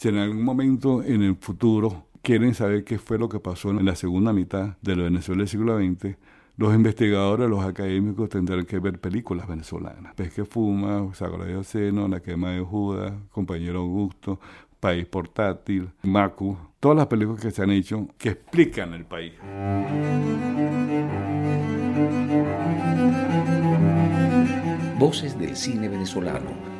si en algún momento en el futuro quieren saber qué fue lo que pasó en la segunda mitad de la Venezuela del siglo XX, los investigadores, los académicos tendrán que ver películas venezolanas. Pez que fuma, Sagrado Seno, La quema de Judas, Compañero Augusto, País Portátil, Macu, todas las películas que se han hecho que explican el país. Voces del cine venezolano,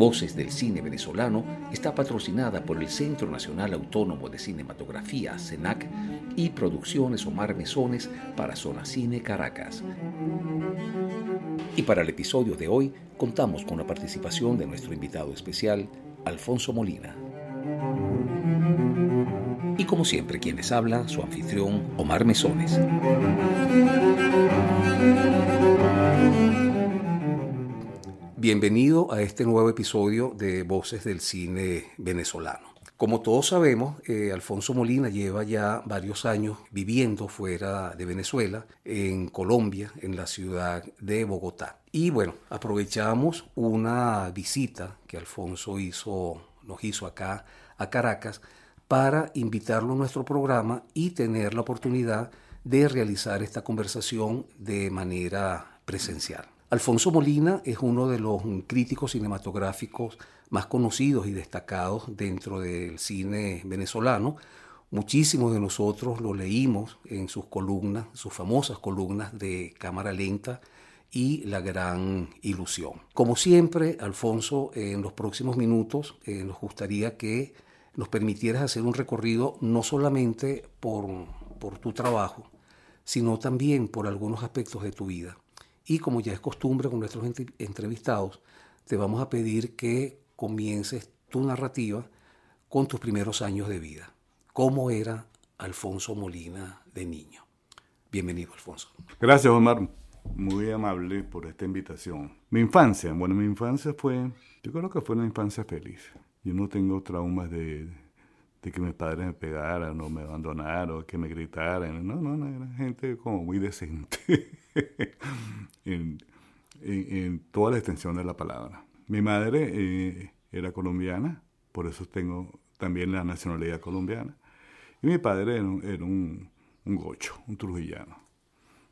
Voces del Cine Venezolano está patrocinada por el Centro Nacional Autónomo de Cinematografía, CENAC, y Producciones Omar Mesones para Zona Cine Caracas. Y para el episodio de hoy contamos con la participación de nuestro invitado especial, Alfonso Molina. Y como siempre, quien les habla, su anfitrión, Omar Mesones. Bienvenido a este nuevo episodio de Voces del Cine Venezolano. Como todos sabemos, eh, Alfonso Molina lleva ya varios años viviendo fuera de Venezuela, en Colombia, en la ciudad de Bogotá. Y bueno, aprovechamos una visita que Alfonso hizo, nos hizo acá a Caracas para invitarlo a nuestro programa y tener la oportunidad de realizar esta conversación de manera presencial. Alfonso Molina es uno de los críticos cinematográficos más conocidos y destacados dentro del cine venezolano. Muchísimos de nosotros lo leímos en sus columnas, sus famosas columnas de Cámara Lenta y La Gran Ilusión. Como siempre, Alfonso, en los próximos minutos eh, nos gustaría que nos permitieras hacer un recorrido no solamente por tu trabajo, sino también por algunos aspectos de tu vida. Y como ya es costumbre con nuestros entrevistados, te vamos a pedir que comiences tu narrativa con tus primeros años de vida. ¿Cómo era Alfonso Molina de niño? Bienvenido, Alfonso. Gracias, Omar. Muy amable por esta invitación. Mi infancia, bueno, mi infancia fue, yo creo que fue una infancia feliz. Yo no tengo traumas de, de que mis padres me pegaran o me abandonaran o que me gritaran. No, no, no, era gente como muy decente en, en, toda la extensión de la palabra. Mi madre eh, era colombiana, por eso tengo también la nacionalidad colombiana. Y mi padre era un, un, gocho, un trujillano,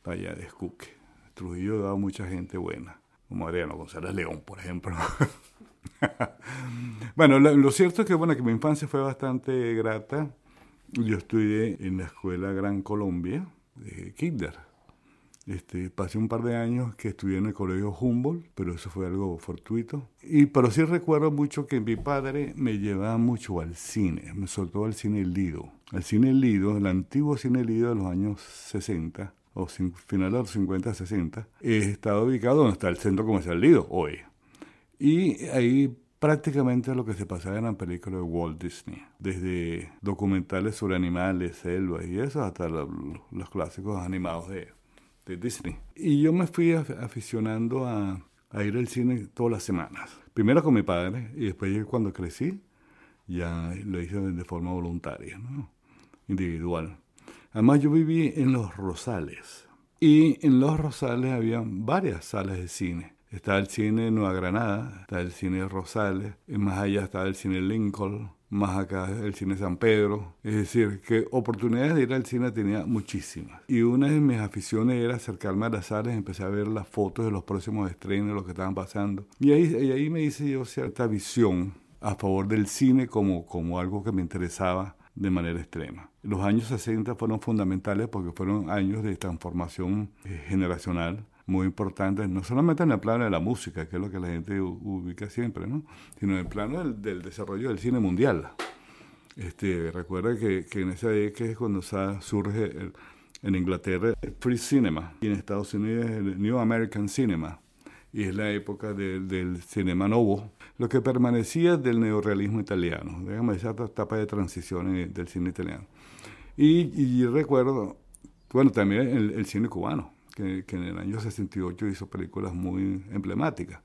allá de Escuque. Trujillo daba mucha gente buena, como Adriano González León, por ejemplo. bueno, lo, cierto es que, bueno, que mi infancia fue bastante grata. Yo estudié en la Escuela Gran Colombia de Kinder. Este, pasé un par de años que estudié en el colegio Humboldt, pero eso fue algo fortuito. Y pero sí recuerdo mucho que mi padre me llevaba mucho al cine, me soltó al cine Lido. Al cine Lido, el antiguo cine Lido de los años 60, o final de los 50, 60, estaba ubicado donde está el centro comercial Lido hoy. Y ahí prácticamente lo que se pasaba eran películas de Walt Disney, desde documentales sobre animales, selvas y eso, hasta los, clásicos animados de, de, Disney. Y yo me fui aficionando a, a, ir al cine todas las semanas. Primero con mi padre y después cuando crecí ya lo hice de forma voluntaria, ¿no? individual. Además yo viví en Los Rosales y en Los Rosales había varias salas de cine Está el cine Nueva Granada, está el cine Rosales, y más allá está el cine Lincoln, más acá el cine San Pedro. Es decir, que oportunidades de ir al cine tenía muchísimas. Y una de mis aficiones era acercarme a las salas empecé a ver las fotos de los próximos estrenos, lo que estaban pasando. Y ahí, y ahí me hice yo cierta visión a favor del cine como, como algo que me interesaba de manera extrema. Los años 60 fueron fundamentales porque fueron años de transformación eh, generacional muy importantes, no solamente en el plano de la música, que es lo que la gente ubica siempre, ¿no? sino en el plano del, desarrollo del cine mundial. Este, recuerda que, que en esa década es cuando surge en Inglaterra el Free Cinema y en Estados Unidos el New American Cinema. Y es la época del cinema nuevo, lo que permanecía del neorealismo italiano, déjame esa etapa de transición del cine italiano. Y, y recuerdo, bueno, también el cine cubano que, en el año 68 hizo películas muy emblemáticas.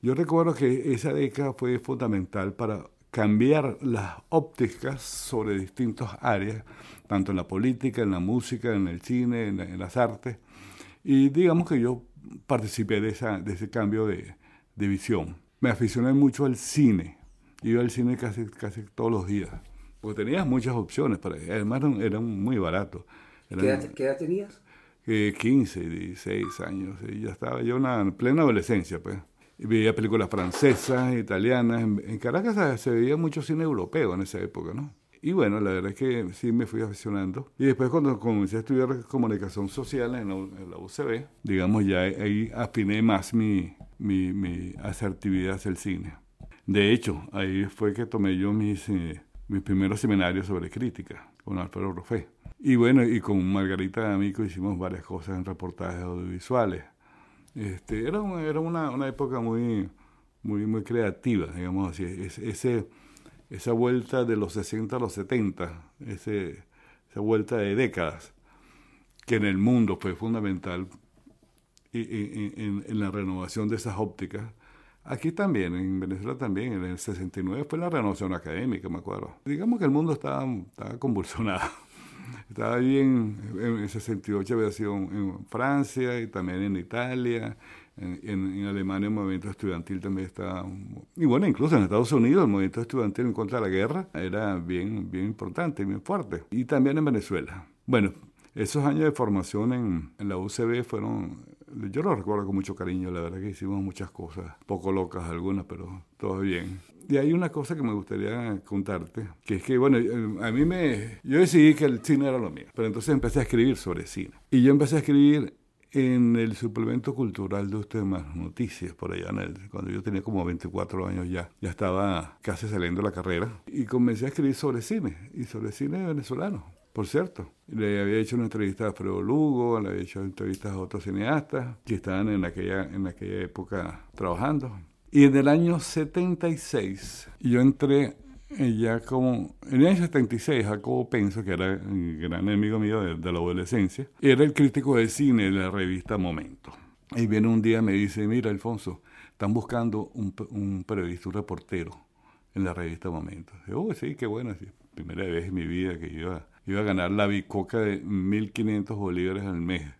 Yo recuerdo que esa década fue fundamental para cambiar las ópticas sobre distintas áreas, tanto en la política, en la música, en el cine, en, las artes. Y digamos que yo participé de, esa, de ese cambio de, de visión. Me aficioné mucho al cine. Iba al cine casi, casi todos los días. Porque tenías muchas opciones. Para, además eran, muy baratos. ¿Qué, edad, tenías? 15, 16 años. Y ya estaba yo en plena adolescencia. pues veía películas francesas, italianas. En, Caracas se veía mucho cine europeo en esa época, ¿no? Y bueno, la verdad es que sí me fui aficionando. Y después cuando comencé a estudiar comunicación social en la, UCB, digamos, ya ahí afiné más mi, mi, mi, asertividad hacia el cine. De hecho, ahí fue que tomé yo mis, eh, mis primeros seminarios sobre crítica con Alfredo Rofé. Y bueno, y con Margarita Amico hicimos varias cosas en reportajes audiovisuales. Este, era era una, una, época muy, muy, muy creativa, digamos así. ese, esa vuelta de los 60 a los 70, ese, esa vuelta de décadas, que en el mundo fue fundamental en, en, la renovación de esas ópticas. Aquí también, en Venezuela también, en el 69 fue la renovación académica, me acuerdo. Digamos que el mundo estaba, estaba convulsionado. Estaba bien, en el 68 había sido en Francia y también en Italia, en, Alemania el movimiento estudiantil también estaba, y bueno, incluso en Estados Unidos el movimiento estudiantil en contra de la guerra era bien, bien importante, bien fuerte, y también en Venezuela. Bueno, esos años de formación en, en la UCB fueron, yo lo recuerdo con mucho cariño, la verdad que hicimos muchas cosas, poco locas algunas, pero todo bien. Y hay una cosa que me gustaría contarte, que es que, bueno, eh, a mí me... Yo decidí que el cine era lo mío, pero entonces empecé a escribir sobre cine. Y yo empecé a escribir en el suplemento cultural de Usted Más Noticias, por allá, en el, cuando yo tenía como 24 años ya, ya estaba casi saliendo de la carrera, y comencé a escribir sobre cine, y sobre cine venezolano, por cierto. Le había hecho una entrevista a Fredo Lugo, le había hecho entrevistas a otros cineastas que estaban en aquella, en aquella época trabajando. Y en el año 76 yo entré eh, ya como... En el año 76 Jacobo Penso, que era un gran amigo mío de, la adolescencia, era el crítico de cine de la revista Momento. Y viene un día y me dice, mira Alfonso, están buscando un, periodista, un reportero en la revista Momento. Y oh, sí, qué bueno, primera vez en mi vida que iba, iba a ganar la bicoca de 1.500 bolívares al mes.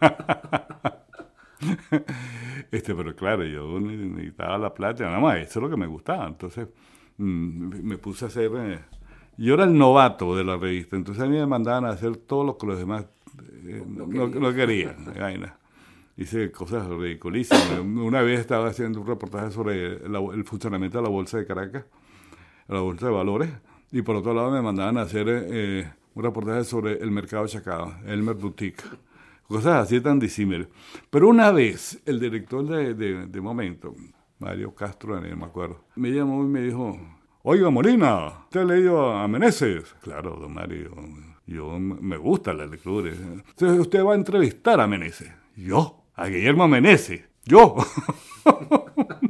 este, pero claro, yo necesitaba la plata, nada más, eso es lo que me gustaba. Entonces mm, me puse a hacer... Eh, yo era el novato de la revista, entonces a mí me mandaban a hacer todo lo que los demás eh, no, querían. Hice cosas ridiculísimas. Una vez estaba haciendo un reportaje sobre el funcionamiento de la Bolsa de Caracas, la Bolsa de Valores, y por otro lado me mandaban a hacer eh, un reportaje sobre el mercado chacado, Elmer Boutique cosas así tan disímiles. Pero una vez el director de, de, Momento, Mario Castro, no me acuerdo, me llamó y me dijo, oiga Molina, ¿usted ha leído a Meneses? Claro, don Mario, yo me gusta la lectura. Entonces usted va a entrevistar a Meneses. Yo, a Guillermo Meneses, yo.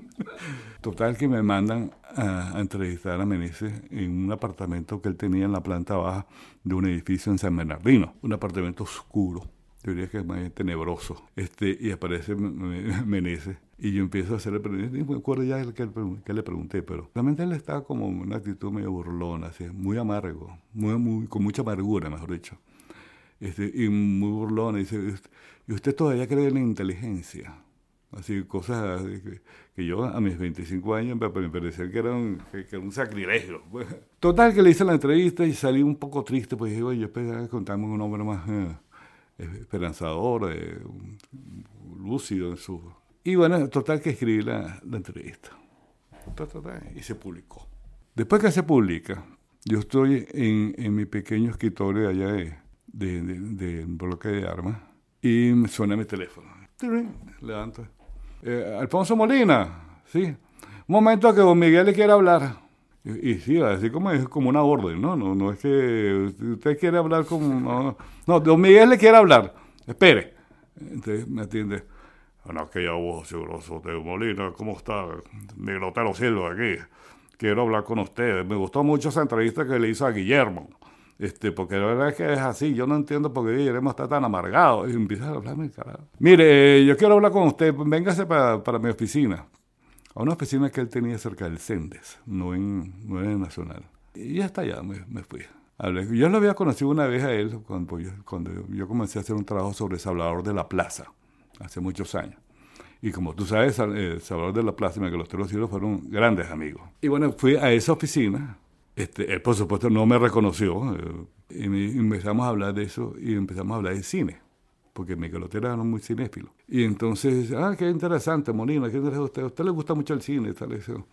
Total que me mandan a, a, entrevistar a Meneses en un apartamento que él tenía en la planta baja de un edificio en San Bernardino, un apartamento oscuro yo diría que es más tenebroso, este, y aparece Meneses, y yo empiezo a hacer pregunta, y me acuerdo ya que, que, le pregunté, pero realmente él estaba como en una actitud medio burlona, así, muy amargo, muy, con mucha amargura, mejor dicho, este, y muy burlona, y dice, ¿y usted todavía cree en la inteligencia? Así, cosas yo a mis 25 años me, parecía que era un, que, un sacrilegio. Total, que le hice la entrevista y salí un poco triste, pues dije, oye, yo esperaba contarme un hombre más... Eh, esperanzador, eh, lúcido en su... Y bueno, total que escribí la, entrevista. Y se publicó. Después que se publica, yo estoy en, en mi pequeño escritorio allá de, de, de, bloque de armas y me suena mi teléfono. Levanto. Eh, Alfonso Molina, sí. Momento que don Miguel le quiere hablar. Y, sí, así como es como una orden, ¿no? No, no es que usted quiere hablar como... No, don Miguel le quiere hablar. Espere. Entonces me atiende. Bueno, aquella voz grosso de Molina, ¿cómo está? Miguel Otero Silva aquí. Quiero hablar con usted. Me gustó mucho esa entrevista que le hizo a Guillermo. Este, porque la verdad es que es así. Yo no entiendo por qué Guillermo está tan amargado. Y empieza a hablarme, carajo. Mire, yo quiero hablar con usted. Véngase para, para mi oficina. a una oficina que él tenía cerca del Sendes, no en, no en Nacional. Y hasta allá me, me fui. Yo lo había conocido una vez a él cuando yo, cuando yo comencé a hacer un trabajo sobre Salvador de la Plaza, hace muchos años. Y como tú sabes, eh, Salvador de la Plaza y Miguel Otero Cielo fueron grandes amigos. Y bueno, fui a esa oficina. Este, él, por supuesto, no me reconoció. Eh, y empezamos a hablar de eso y empezamos a hablar de cine. Porque Miguel Otero era muy cinéfilo. Y entonces, ah, qué interesante, Molina, qué interesante usted. A usted le gusta mucho el cine. Tal, eso.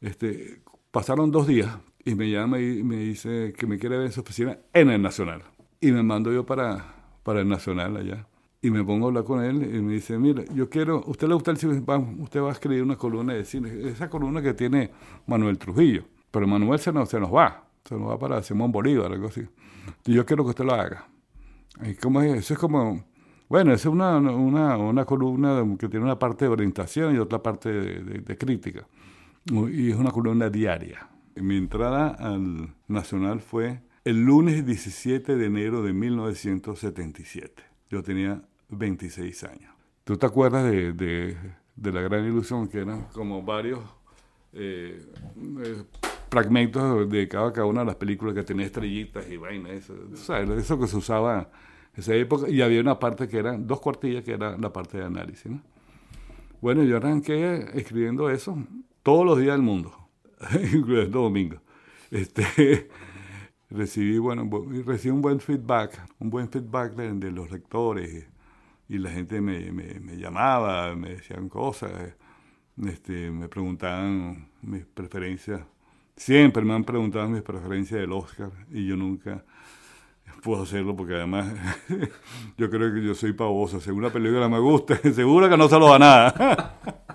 Este, pasaron dos días y me llama y me dice que me quiere ver en su oficina en el Nacional. Y me mando yo para, para el Nacional allá. Y me pongo a hablar con él y me dice, mira, yo quiero, ¿usted le gusta el cine? usted va a escribir una columna de cine, esa columna que tiene Manuel Trujillo. Pero Manuel se nos, se nos va, se nos va para Simón Bolívar, algo así. Y yo quiero que usted lo haga. Y como es, eso es como, bueno, es una, una, una, columna que tiene una parte de orientación y otra parte de, de crítica. Y es una columna diaria. Mi entrada al Nacional fue el lunes 17 de enero de 1977. Yo tenía 26 años. ¿Tú te acuerdas de, de, la gran ilusión que eran como varios eh, eh, fragmentos de cada, cada, una de las películas que tenía estrellitas y vainas? Eso, ¿sabes? eso que se usaba en esa época. Y había una parte que eran dos cuartillas que era la parte de análisis. ¿no? Bueno, yo arranqué escribiendo eso todos los días del mundo incluyendo domingo. Este, recibí, bueno, recibí un buen feedback, un buen feedback de, los lectores y la gente me, me, llamaba, me decían cosas, este, me preguntaban mis preferencias. Siempre me han preguntado mis preferencias del Oscar y yo nunca puedo hacerlo porque además yo creo que yo soy pavoso. Según la película me gusta, seguro que no se lo da nada.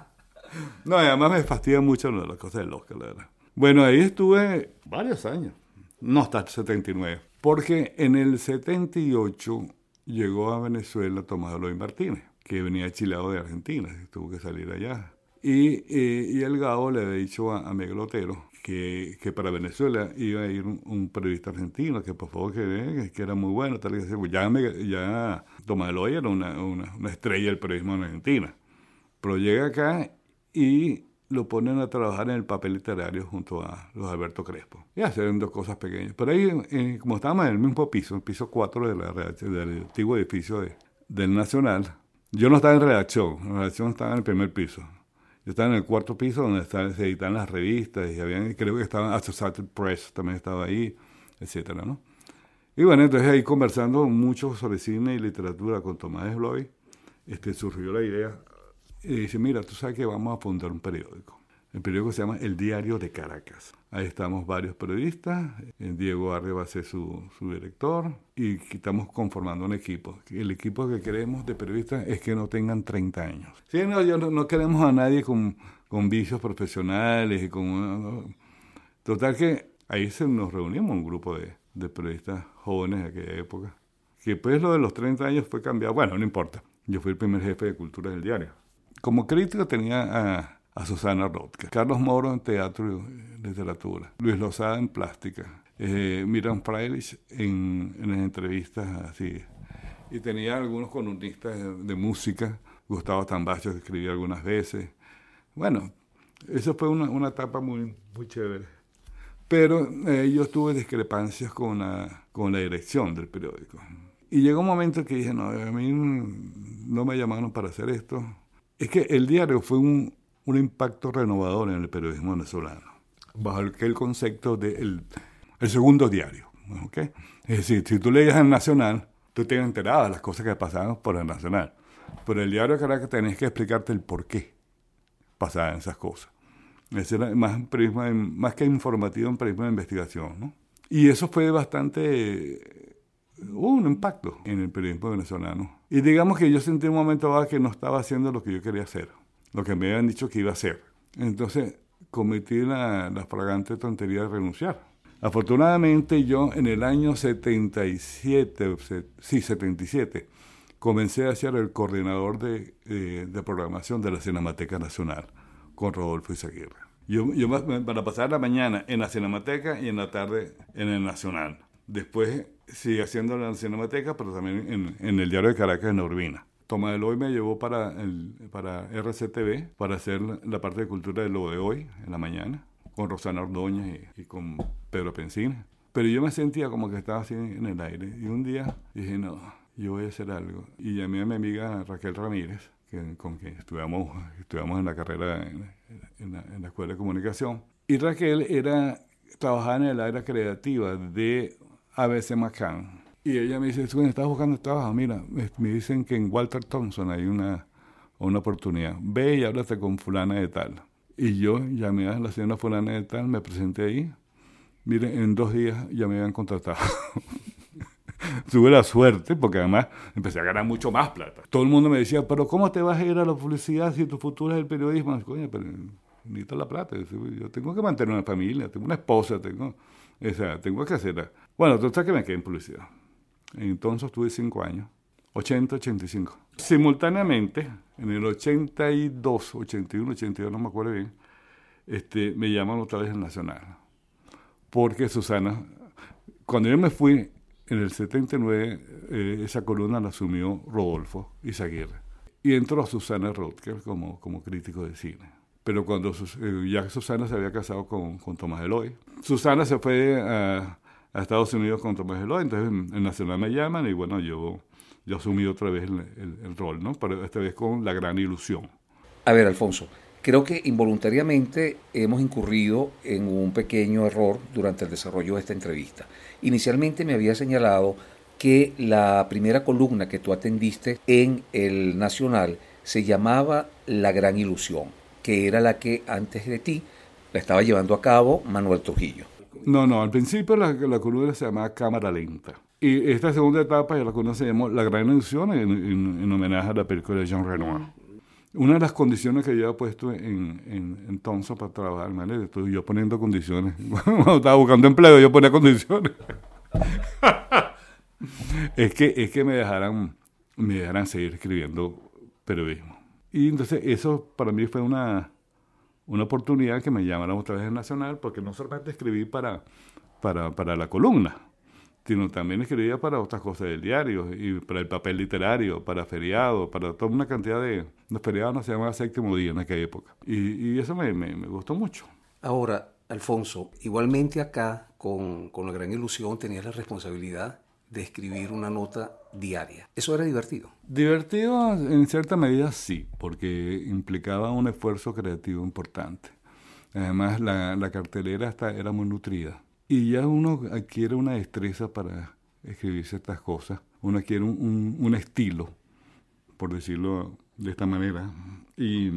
No, además me fastidia mucho las cosas del Oscar, la verdad. Bueno, ahí estuve varios años. No hasta el 79. Porque en el 78 llegó a Venezuela Tomás Eloy Martínez, que venía chilado de Argentina, tuvo que salir allá. Y, y, el Gabo le había dicho a, Miguel Otero que, que, para Venezuela iba a ir un, periodista argentino, que por favor que, que era muy bueno, tal y así. Pues ya, ya Tomás Eloy era una, una, una estrella del periodismo en Argentina. Pero llega acá y lo ponen a trabajar en el papel literario junto a los Alberto Crespo. Y hacen dos cosas pequeñas. Pero ahí, eh, como estábamos en el mismo piso, el piso 4 de la del antiguo edificio de, del Nacional, yo no estaba en redacción, la redacción estaba en el primer piso. Yo estaba en el cuarto piso donde se editan las revistas y habían, creo que estaban Associated Press, también estaba ahí, etcétera, ¿no? Y bueno, entonces ahí conversando mucho sobre cine y literatura con Tomás Bloy, este, surgió la idea, y dice, mira, tú sabes que vamos a fundar un periódico. El periódico se llama El Diario de Caracas. Ahí estamos varios periodistas, Diego Arre va a ser su, su, director y estamos conformando un equipo. El equipo que queremos de periodistas es que no tengan 30 años. Sí, no, yo no, queremos a nadie con, con vicios profesionales y con... Total que ahí se nos reunimos un grupo de, de periodistas jóvenes de aquella época. Que pues lo de los 30 años fue cambiado. Bueno, no importa. Yo fui el primer jefe de cultura del diario. Como crítico tenía a, Susana Rodke, Carlos Moro en teatro y literatura, Luis Lozada en plástica, eh, Miriam Freilich en, en las entrevistas así. Y tenía algunos columnistas de, música, Gustavo Tambacho escribía algunas veces. Bueno, eso fue una, una etapa muy, muy chévere. Pero eh, yo tuve discrepancias con la, con la dirección del periódico. Y llegó un momento que dije, no, a mí no me llamaron para hacer esto es que el diario fue un, un impacto renovador en el periodismo venezolano, bajo el concepto del el segundo diario. ¿okay? Es decir, si tú leías el Nacional, tú te enterabas de las cosas que pasaban por el Nacional. Pero el diario que tenés que explicarte el por qué pasaban esas cosas. Ese era más, prisma, más que informativo, un periodismo de investigación. ¿no? Y eso fue bastante hubo un impacto en el periodismo venezolano. Y digamos que yo sentí un momento que no estaba haciendo lo que yo quería hacer, lo que me habían dicho que iba a hacer. Entonces cometí la, la fragante tontería de renunciar. Afortunadamente yo en el año 77, sí, 77, comencé a ser el coordinador de, eh, de programación de la Cinemateca Nacional con Rodolfo Izaguirre. Yo, yo para pasar la mañana en la Cinemateca y en la tarde en el Nacional. Después sigue haciendo la Cinemateca, pero también en, el Diario de Caracas en Urbina. Tomás Eloy me llevó para, el, para RCTV para hacer la parte de cultura de lo de hoy, en la mañana, con Rosana Ordóñez y, con Pedro Pensina. Pero yo me sentía como que estaba así en el aire. Y un día dije, no, yo voy a hacer algo. Y llamé a mi amiga Raquel Ramírez, que, con quien estudiamos, estudiamos en la carrera en, la, en la Escuela de Comunicación. Y Raquel era, trabajaba en el área creativa de ABC McCann y ella me dice, estás buscando trabajo, mira, me dicen que en Walter Thompson hay una, una oportunidad. Ve y háblate con fulana de tal. Y yo llamé a la señora fulana de tal, me presenté ahí. Miren, en dos días ya me habían contratado. Tuve la suerte porque además empecé a ganar mucho más plata. Todo el mundo me decía, pero ¿cómo te vas a ir a la publicidad si tu futuro es el periodismo? Coño, pero necesito la plata. Yo tengo que mantener una familia, tengo una esposa, tengo, o tengo que hacerla. Bueno, total que me quedé en publicidad. Entonces tuve cinco años, 80, 85. Simultáneamente, en el 82, 81, 82, no me acuerdo bien, este, me llaman otra vez el Nacional. Porque Susana, cuando yo me fui en el 79, eh, esa columna la asumió Rodolfo Izaguirre. Y entró Susana Rodker como, como crítico de cine. Pero cuando eh, ya Susana se había casado con, con Tomás Eloy, Susana se fue a a Estados Unidos con Tomás entonces en, Nacional me llaman y bueno, yo, yo asumí otra vez el, rol, ¿no? Pero esta vez con la gran ilusión. A ver, Alfonso, creo que involuntariamente hemos incurrido en un pequeño error durante el desarrollo de esta entrevista. Inicialmente me había señalado que la primera columna que tú atendiste en el Nacional se llamaba La Gran Ilusión, que era la que antes de ti la estaba llevando a cabo Manuel Trujillo. No, no, al principio la, la columna se llamaba Cámara Lenta. Y esta segunda etapa ya la llamó La Gran Ilusión en, homenaje a la película de Jean Renoir. Una de las condiciones que yo había puesto en, en, en Thompson para trabajar, ¿vale? Estoy yo poniendo condiciones. Cuando estaba buscando empleo, yo ponía condiciones. es, que, es que me dejaran, me dejaran seguir escribiendo periodismo. Y entonces eso para mí fue una, una oportunidad que me llamaron otra vez en Nacional, porque no solamente escribí para, para, para la columna, sino también escribía para otras cosas del diario, y para el papel literario, para feriados, para toda una cantidad de... Los feriados no se llamaban séptimo día en aquella época. Y, eso me, me, me, gustó mucho. Ahora, Alfonso, igualmente acá, con, con la gran ilusión, tenías la responsabilidad de escribir una nota diaria. ¿Eso era divertido? Divertido en cierta medida sí, porque implicaba un esfuerzo creativo importante. Además, la, la cartelera hasta era muy nutrida. Y ya uno adquiere una destreza para escribir ciertas cosas. Uno adquiere un, un, estilo, por decirlo de esta manera. Y,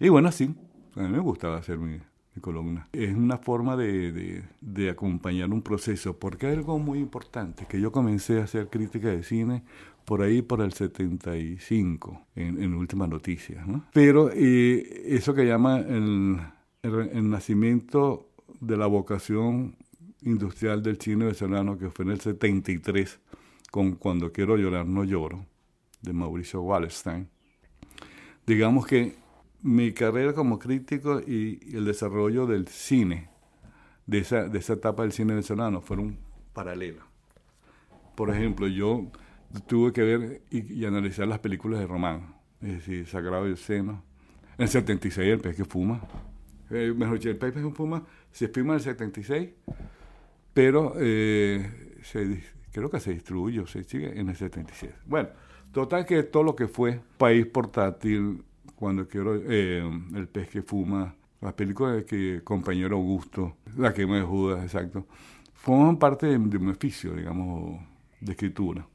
y bueno, sí, a mí me gustaba hacer mi, columna. Es una forma de, de, acompañar un proceso, porque hay algo muy importante, que yo comencé a hacer crítica de cine por ahí por el 75, en, en Últimas Noticias. ¿no? Pero eh, eso que llama el, el, nacimiento de la vocación industrial del cine venezolano, que fue en el 73, con Cuando quiero llorar no lloro, de Mauricio Wallerstein. Digamos que mi carrera como crítico y, el desarrollo del cine, de esa, de esa etapa del cine venezolano, fueron paralelos. Por ejemplo, yo tuve que ver y, analizar las películas de Román, es decir, Sagrado y Seno. En el 76, El pez que fuma. Eh, mejor dicho, El pez que fuma se filma en el 76, pero eh, creo que se distribuyó, se sigue en el 77. Bueno, total que todo lo que fue país portátil, cuando quiero eh, El pez que fuma, las películas que Compañero Augusto, La quema de Judas, exacto, forman parte de, mi oficio, digamos, de escritura.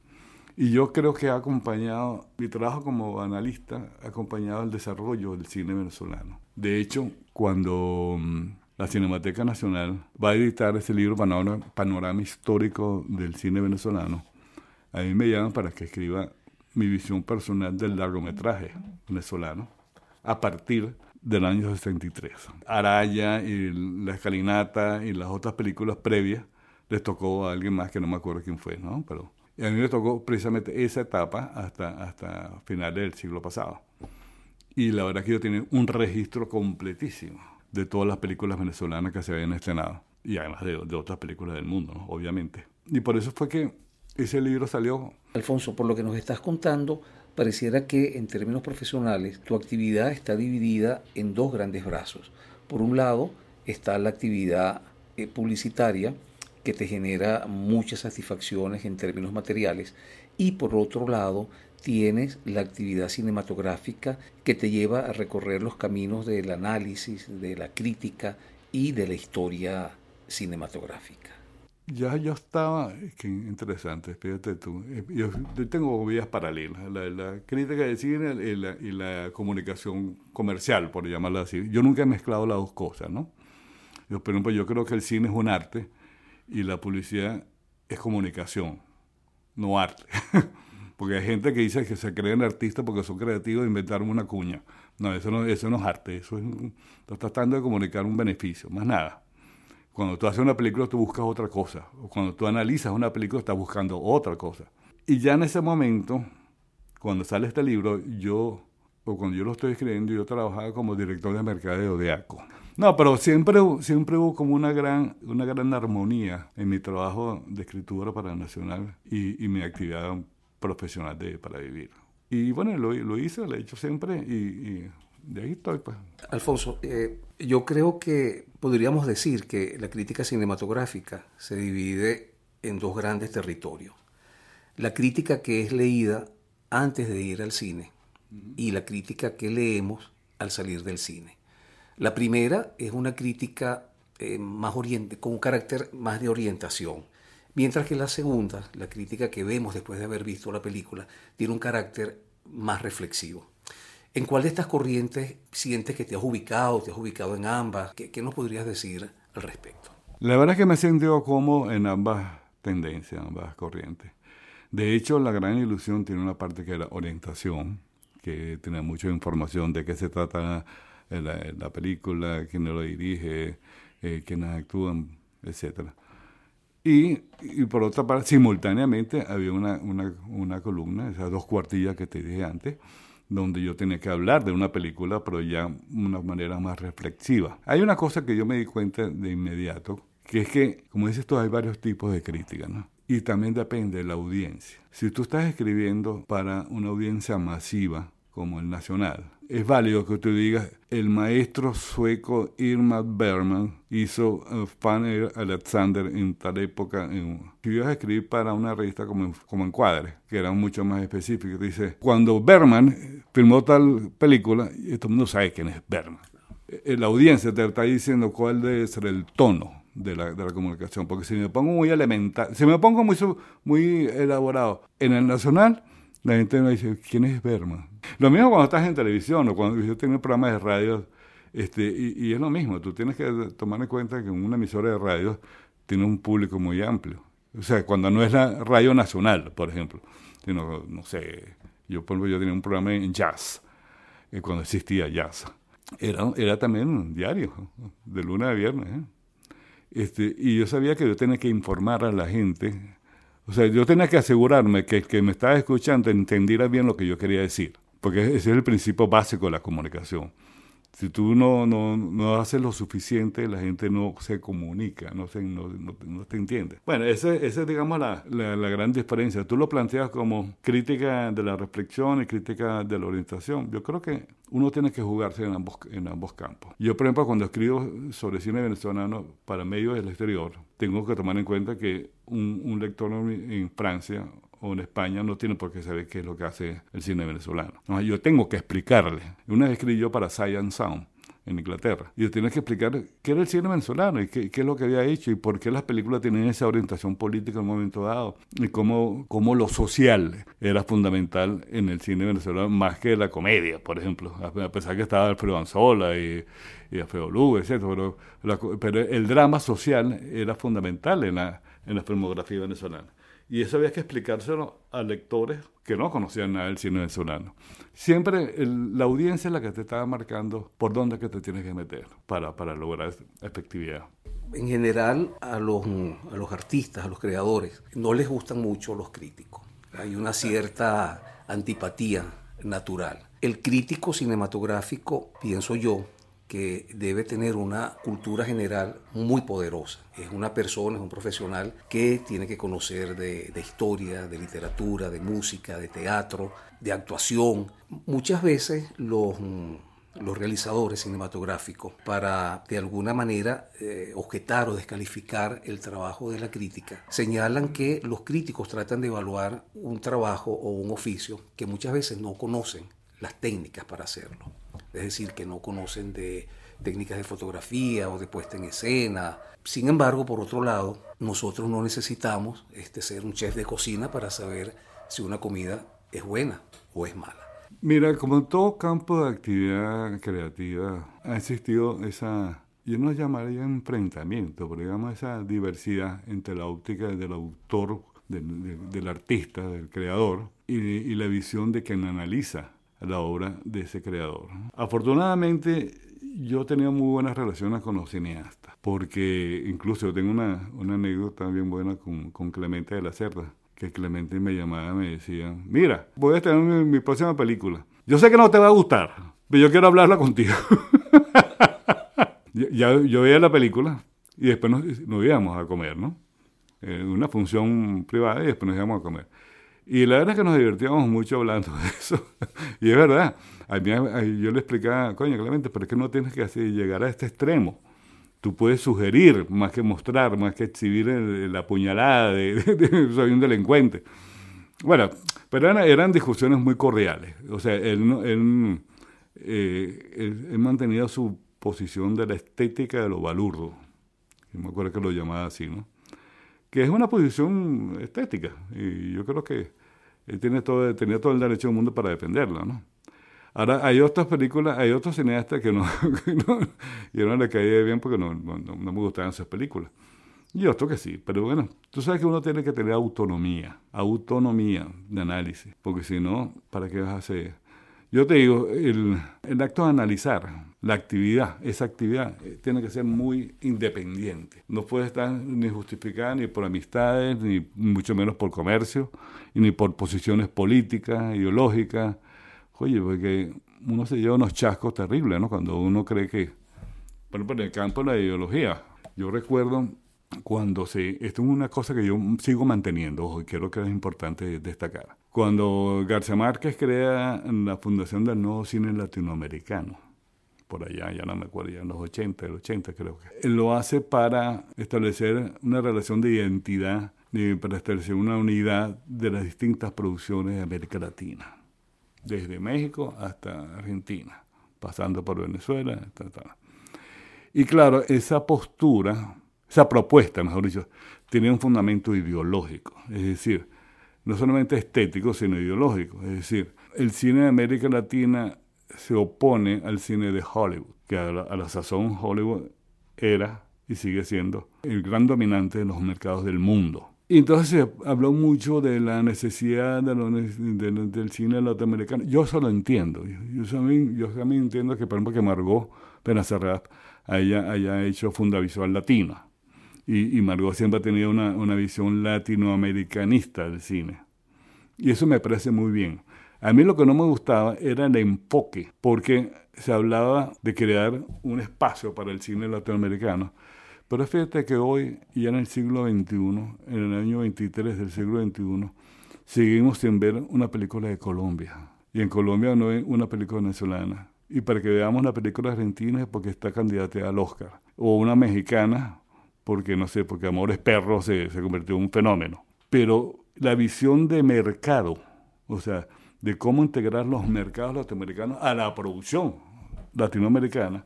Y yo creo que ha acompañado, mi trabajo como analista ha acompañado el desarrollo del cine venezolano. De hecho, cuando mm, la Cinemateca Nacional va a editar ese libro, Panorama, Panorama Histórico del Cine Venezolano, a mí me llaman para que escriba mi visión personal del largometraje venezolano a partir del año 63. Araya y La Escalinata y las otras películas previas les tocó a alguien más que no me acuerdo quién fue, ¿no? Pero a mí me tocó precisamente esa etapa hasta, hasta finales del siglo pasado. Y la verdad que yo tenía un registro completísimo de todas las películas venezolanas que se habían estrenado. Y además de, de otras películas del mundo, obviamente. Y por eso fue que ese libro salió. Alfonso, por lo que nos estás contando, pareciera que en términos profesionales tu actividad está dividida en dos grandes brazos. Por un lado está la actividad eh, publicitaria que te genera muchas satisfacciones en términos materiales y por otro lado tienes la actividad cinematográfica que te lleva a recorrer los caminos del análisis, de la crítica y de la historia cinematográfica. Ya yo estaba, qué interesante, fíjate tú, eh, yo, tengo vías paralelas, la, crítica de cine y la, y la, comunicación comercial, por llamarla así. Yo nunca he mezclado las dos cosas, ¿no? Yo, por yo creo que el cine es un arte y la publicidad es comunicación, no arte. porque hay gente que dice que se creen artistas porque son creativos e inventaron una cuña. No, eso no, eso no es arte, eso es, estás tratando de comunicar un beneficio, más nada. Cuando tú haces una película, tú buscas otra cosa. O cuando tú analizas una película, estás buscando otra cosa. Y ya en ese momento, cuando sale este libro, yo, o cuando yo lo estoy escribiendo, yo trabajaba como director de mercadeo de ACO. No, pero siempre, siempre hubo como una gran, una gran armonía en mi trabajo de escritura para Nacional y, y mi actividad profesional de, para vivir. Y bueno, lo, lo hice, lo he hecho siempre y, y de ahí estoy. Pues. Alfonso, eh, yo creo que podríamos decir que la crítica cinematográfica se divide en dos grandes territorios. La crítica que es leída antes de ir al cine y la crítica que leemos al salir del cine. La primera es una crítica eh, más oriente, con un carácter más de orientación, mientras que la segunda, la crítica que vemos después de haber visto la película, tiene un carácter más reflexivo. ¿En cuál de estas corrientes sientes que te has ubicado, te has ubicado en ambas? ¿Qué, nos podrías decir al respecto? La verdad es que me he sentido como en ambas tendencias, ambas corrientes. De hecho, la gran ilusión tiene una parte que era orientación, que tiene mucha información de qué se trata la, película, quién lo dirige, eh, quiénes actúan, etc. Y, por otra parte, simultáneamente había una, una columna, esas dos cuartillas que te dije antes, donde yo tenía que hablar de una película, pero ya de una manera más reflexiva. Hay una cosa que yo me di cuenta de inmediato, que es que, como dices tú, hay varios tipos de crítica, ¿no? Y también depende de la audiencia. Si tú estás escribiendo para una audiencia masiva, como el Nacional, es válido que tú digas, el maestro sueco Irma Berman hizo uh, Fan Alexander en tal época. En, si ibas a escribir para una revista como, como Encuadre, que era mucho más específico, dice, cuando Berman filmó tal película, y todo el mundo sabe quién es Berman. Eh, la audiencia te está diciendo cuál debe ser el tono de la, de la, comunicación. Porque si me pongo muy elemental, si me pongo muy, muy elaborado en el nacional, la gente me dice, ¿quién es Berman? Lo mismo cuando estás en televisión o cuando yo tengo programas de radio, este, y, es lo mismo, tú tienes que tomar en cuenta que una emisora de radio tiene un público muy amplio. O sea, cuando no es la radio nacional, por ejemplo, sino, no sé, yo, por yo tenía un programa en jazz, eh, cuando existía jazz. Era, era también diario, de lunes a viernes. ¿eh? Este, y yo sabía que yo tenía que informar a la gente. O sea, yo tenía que asegurarme que el que me estaba escuchando entendiera bien lo que yo quería decir porque ese es el principio básico de la comunicación. Si tú no, no, no haces lo suficiente, la gente no se comunica, no, se, no, no, te entiende. Bueno, esa es, digamos, la, la, gran diferencia. Tú lo planteas como crítica de la reflexión y crítica de la orientación. Yo creo que uno tiene que jugarse en ambos, en ambos campos. Yo, por ejemplo, cuando escribo sobre cine venezolano para medios del exterior, tengo que tomar en cuenta que un, un lector en Francia o en España no tiene por qué saber qué es lo que hace el cine venezolano. yo tengo que explicarle. Una vez escribí yo para Science Sound en Inglaterra. Y yo tenía que explicar qué era el cine venezolano y qué, qué, es lo que había hecho y por qué las películas tienen esa orientación política en un momento dado y cómo, cómo lo social era fundamental en el cine venezolano más que la comedia, por ejemplo. A pesar que estaba Alfredo Anzola y, y Alfredo Lugo, etc. Pero, pero el drama social era fundamental en la, en la filmografía venezolana. Y eso había que explicárselo a lectores que no conocían nada del cine venezolano. Siempre la audiencia es la que te estaba marcando por dónde que te tienes que meter para, para lograr efectividad. En general, a los, a los artistas, a los creadores, no les gustan mucho los críticos. Hay una cierta antipatía natural. El crítico cinematográfico, pienso yo, que debe tener una cultura general muy poderosa. Es una persona, es un profesional que tiene que conocer de, historia, de literatura, de música, de teatro, de actuación. Muchas veces los los realizadores cinematográficos para de alguna manera eh, objetar o descalificar el trabajo de la crítica. Señalan que los críticos tratan de evaluar un trabajo o un oficio que muchas veces no conocen las técnicas para hacerlo. Es decir, que no conocen de técnicas de fotografía o de puesta en escena. Sin embargo, por otro lado, nosotros no necesitamos este, ser un chef de cocina para saber si una comida es buena o es mala. Mira, como en todo campo de actividad creativa, ha existido esa, yo no llamaría enfrentamiento, pero digamos esa diversidad entre la óptica del autor, del, artista, del creador, y, la visión de quien analiza la obra de ese creador. Afortunadamente, yo he tenido muy buenas relaciones con los cineastas, porque incluso yo tengo una, una anécdota bien buena con, con Clemente de la Cerda que Clemente me llamaba y me decía, mira, voy a tener mi, próxima película. Yo sé que no te va a gustar, pero yo quiero hablarla contigo. ya, yo veía la película y después nos, íbamos a comer, ¿no? En una función privada y después nos íbamos a comer. Y la verdad es que nos divertíamos mucho hablando de eso. y es verdad. A mí, yo le explicaba, coño, Clemente, pero es que no tienes que llegar a este extremo tú puedes sugerir más que mostrar, más que exhibir la puñalada de, soy un delincuente. Bueno, pero eran, discusiones muy cordiales. O sea, él, eh, mantenía su posición de la estética de lo balurdo. Me acuerdo que lo llamaba así, ¿no? Que es una posición estética. Y yo creo que él tiene todo, tenía todo el derecho del mundo para defenderla, ¿no? Ahora, hay otras películas, hay otros cineastas que no, yo no le caía bien porque no, no, me gustaban esas películas. Y otros que sí, pero bueno, tú sabes que uno tiene que tener autonomía, autonomía de análisis, porque si no, ¿para qué vas a hacer? Yo te digo, el, el acto de analizar la actividad, esa actividad, eh, tiene que ser muy independiente. No puede estar ni justificada ni por amistades, ni mucho menos por comercio, ni por posiciones políticas, ideológicas, Oye, porque uno se lleva unos chascos terribles, ¿no? Cuando uno cree que, por ejemplo, en el campo de la ideología, yo recuerdo cuando se, esto es una cosa que yo sigo manteniendo, y creo que es importante destacar. Cuando García Márquez crea la fundación del nuevo cine latinoamericano, por allá, ya no me acuerdo, ya en los 80, el 80 creo que. Lo hace para establecer una relación de identidad, para establecer una unidad de las distintas producciones de América Latina desde México hasta Argentina, pasando por Venezuela. Y claro, esa postura, esa propuesta, mejor dicho, tiene un fundamento ideológico, es decir, no solamente estético, sino ideológico. Es decir, el cine de América Latina se opone al cine de Hollywood, que a la, sazón Hollywood era y sigue siendo el gran dominante de los mercados del mundo. Y entonces se habló mucho de la necesidad del cine latinoamericano. Yo eso lo entiendo. Yo, también, yo también entiendo que, por ejemplo, que Margot Penacerrat haya, haya hecho Fundavisual Latina. Y, y Margot siempre ha tenido una, una visión latinoamericanista del cine. Y eso me parece muy bien. A mí lo que no me gustaba era el enfoque, porque se hablaba de crear un espacio para el cine latinoamericano pero fíjate que hoy, ya en el siglo XXI, en el año 23 del siglo XXI, seguimos sin ver una película de Colombia. Y en Colombia no hay una película venezolana. Y para que veamos una película argentina es porque está candidateada al Oscar. O una mexicana, porque no sé, porque Amores Perros se, se convirtió en un fenómeno. Pero la visión de mercado, o sea, de cómo integrar los mercados latinoamericanos a la producción latinoamericana,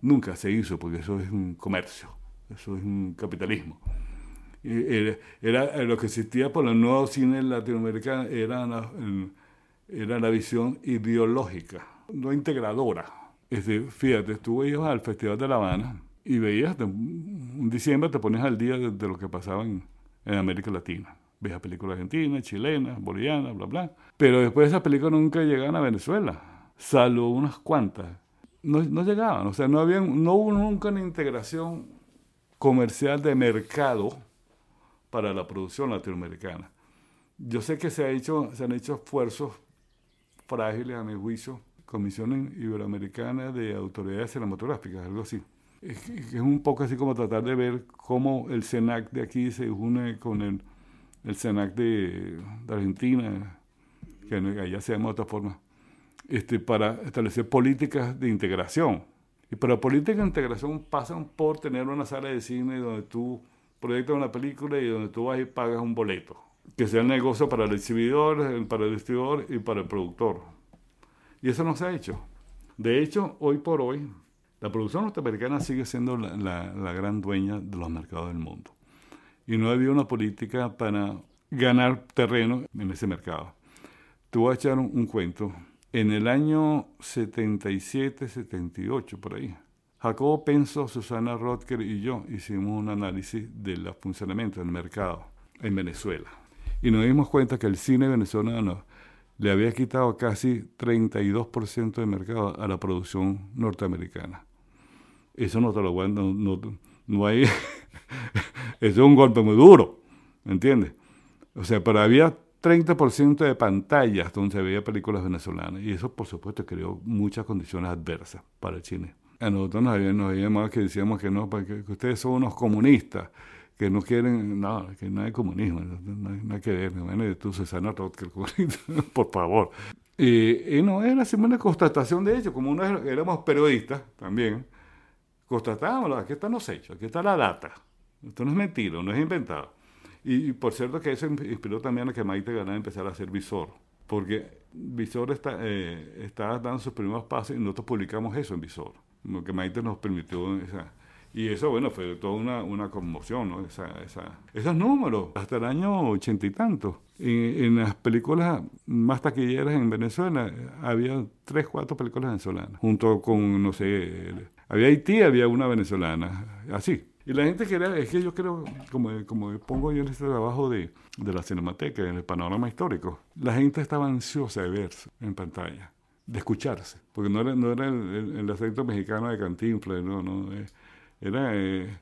nunca se hizo, porque eso es un comercio. Eso es un capitalismo. Era, era, lo que existía por el nuevo cine latinoamericano era la, era la visión ideológica, no integradora. Es decir, fíjate, tú ibas al Festival de La Habana y veías, en diciembre te ponías al día de, lo que pasaba en, América Latina. Veías películas argentinas, chilenas, bolivianas, bla, bla. Pero después esas películas nunca llegaban a Venezuela, salvo unas cuantas. No, no llegaban, o sea, no, había, no hubo nunca una integración comercial de mercado para la producción latinoamericana. Yo sé que se, ha hecho, se han hecho esfuerzos frágiles, a mi juicio, Comisión Iberoamericana de Autoridades Cinematográficas, algo así. Es, es, un poco así como tratar de ver cómo el CENAC de aquí se une con el, el CENAC de, de Argentina, que allá se llama de otra forma, este, para establecer políticas de integración. Y para políticas de integración pasan por tener una sala de cine donde tú proyectas una película y donde tú vas y pagas un boleto, que sea el negocio para el exhibidor, para el distribuidor y para el productor. Y eso no se ha hecho. De hecho, hoy por hoy, la producción norteamericana sigue siendo la, la, la gran dueña de los mercados del mundo. Y no había una política para ganar terreno en ese mercado. Te voy a echar un, un cuento. En el año 77, 78, por ahí, Jacobo Penso, Susana Rotker y yo hicimos un análisis del funcionamiento del mercado en Venezuela. Y nos dimos cuenta que el cine venezolano le había quitado casi 32% de mercado a la producción norteamericana. Eso no te lo voy. No, no, no hay... Es un golpe muy duro, ¿me entiendes? O sea, pero había 30% de pantallas donde se veía películas venezolanas. Y eso, por supuesto, creó muchas condiciones adversas para el cine. A nosotros nos habían, nos habían llamado que decíamos que no, porque que ustedes son unos comunistas, que no quieren, no, que no hay comunismo, no, hay nada que ver. Bueno, tú, Susana Rotker, por favor. Y, no, era simplemente una constatación de hecho, como una, éramos periodistas también, constatábamos, aquí están los hechos, aquí está la data. Esto no es mentira, no es inventado. Y, y, por cierto que eso inspiró también a que Maite Galán empezara a ser visor, porque Visor está, eh, está dando sus primeros pasos y nosotros publicamos eso en Visor, lo que Maite nos permitió. Esa, y eso, bueno, fue toda una, una conmoción, ¿no? Esa, esa, esos números, hasta el año ochenta y tanto. En, en, las películas más taquilleras en Venezuela había tres, cuatro películas venezolanas, junto con, no sé, había Haití, había una venezolana, así. Y la gente quería, es que yo creo, como, como pongo yo en este trabajo de, de la cinemateca, en el panorama histórico, la gente estaba ansiosa de verse en pantalla, de escucharse, porque no era, no era el, el, el acento mexicano de Cantinflas, no, no, era eh,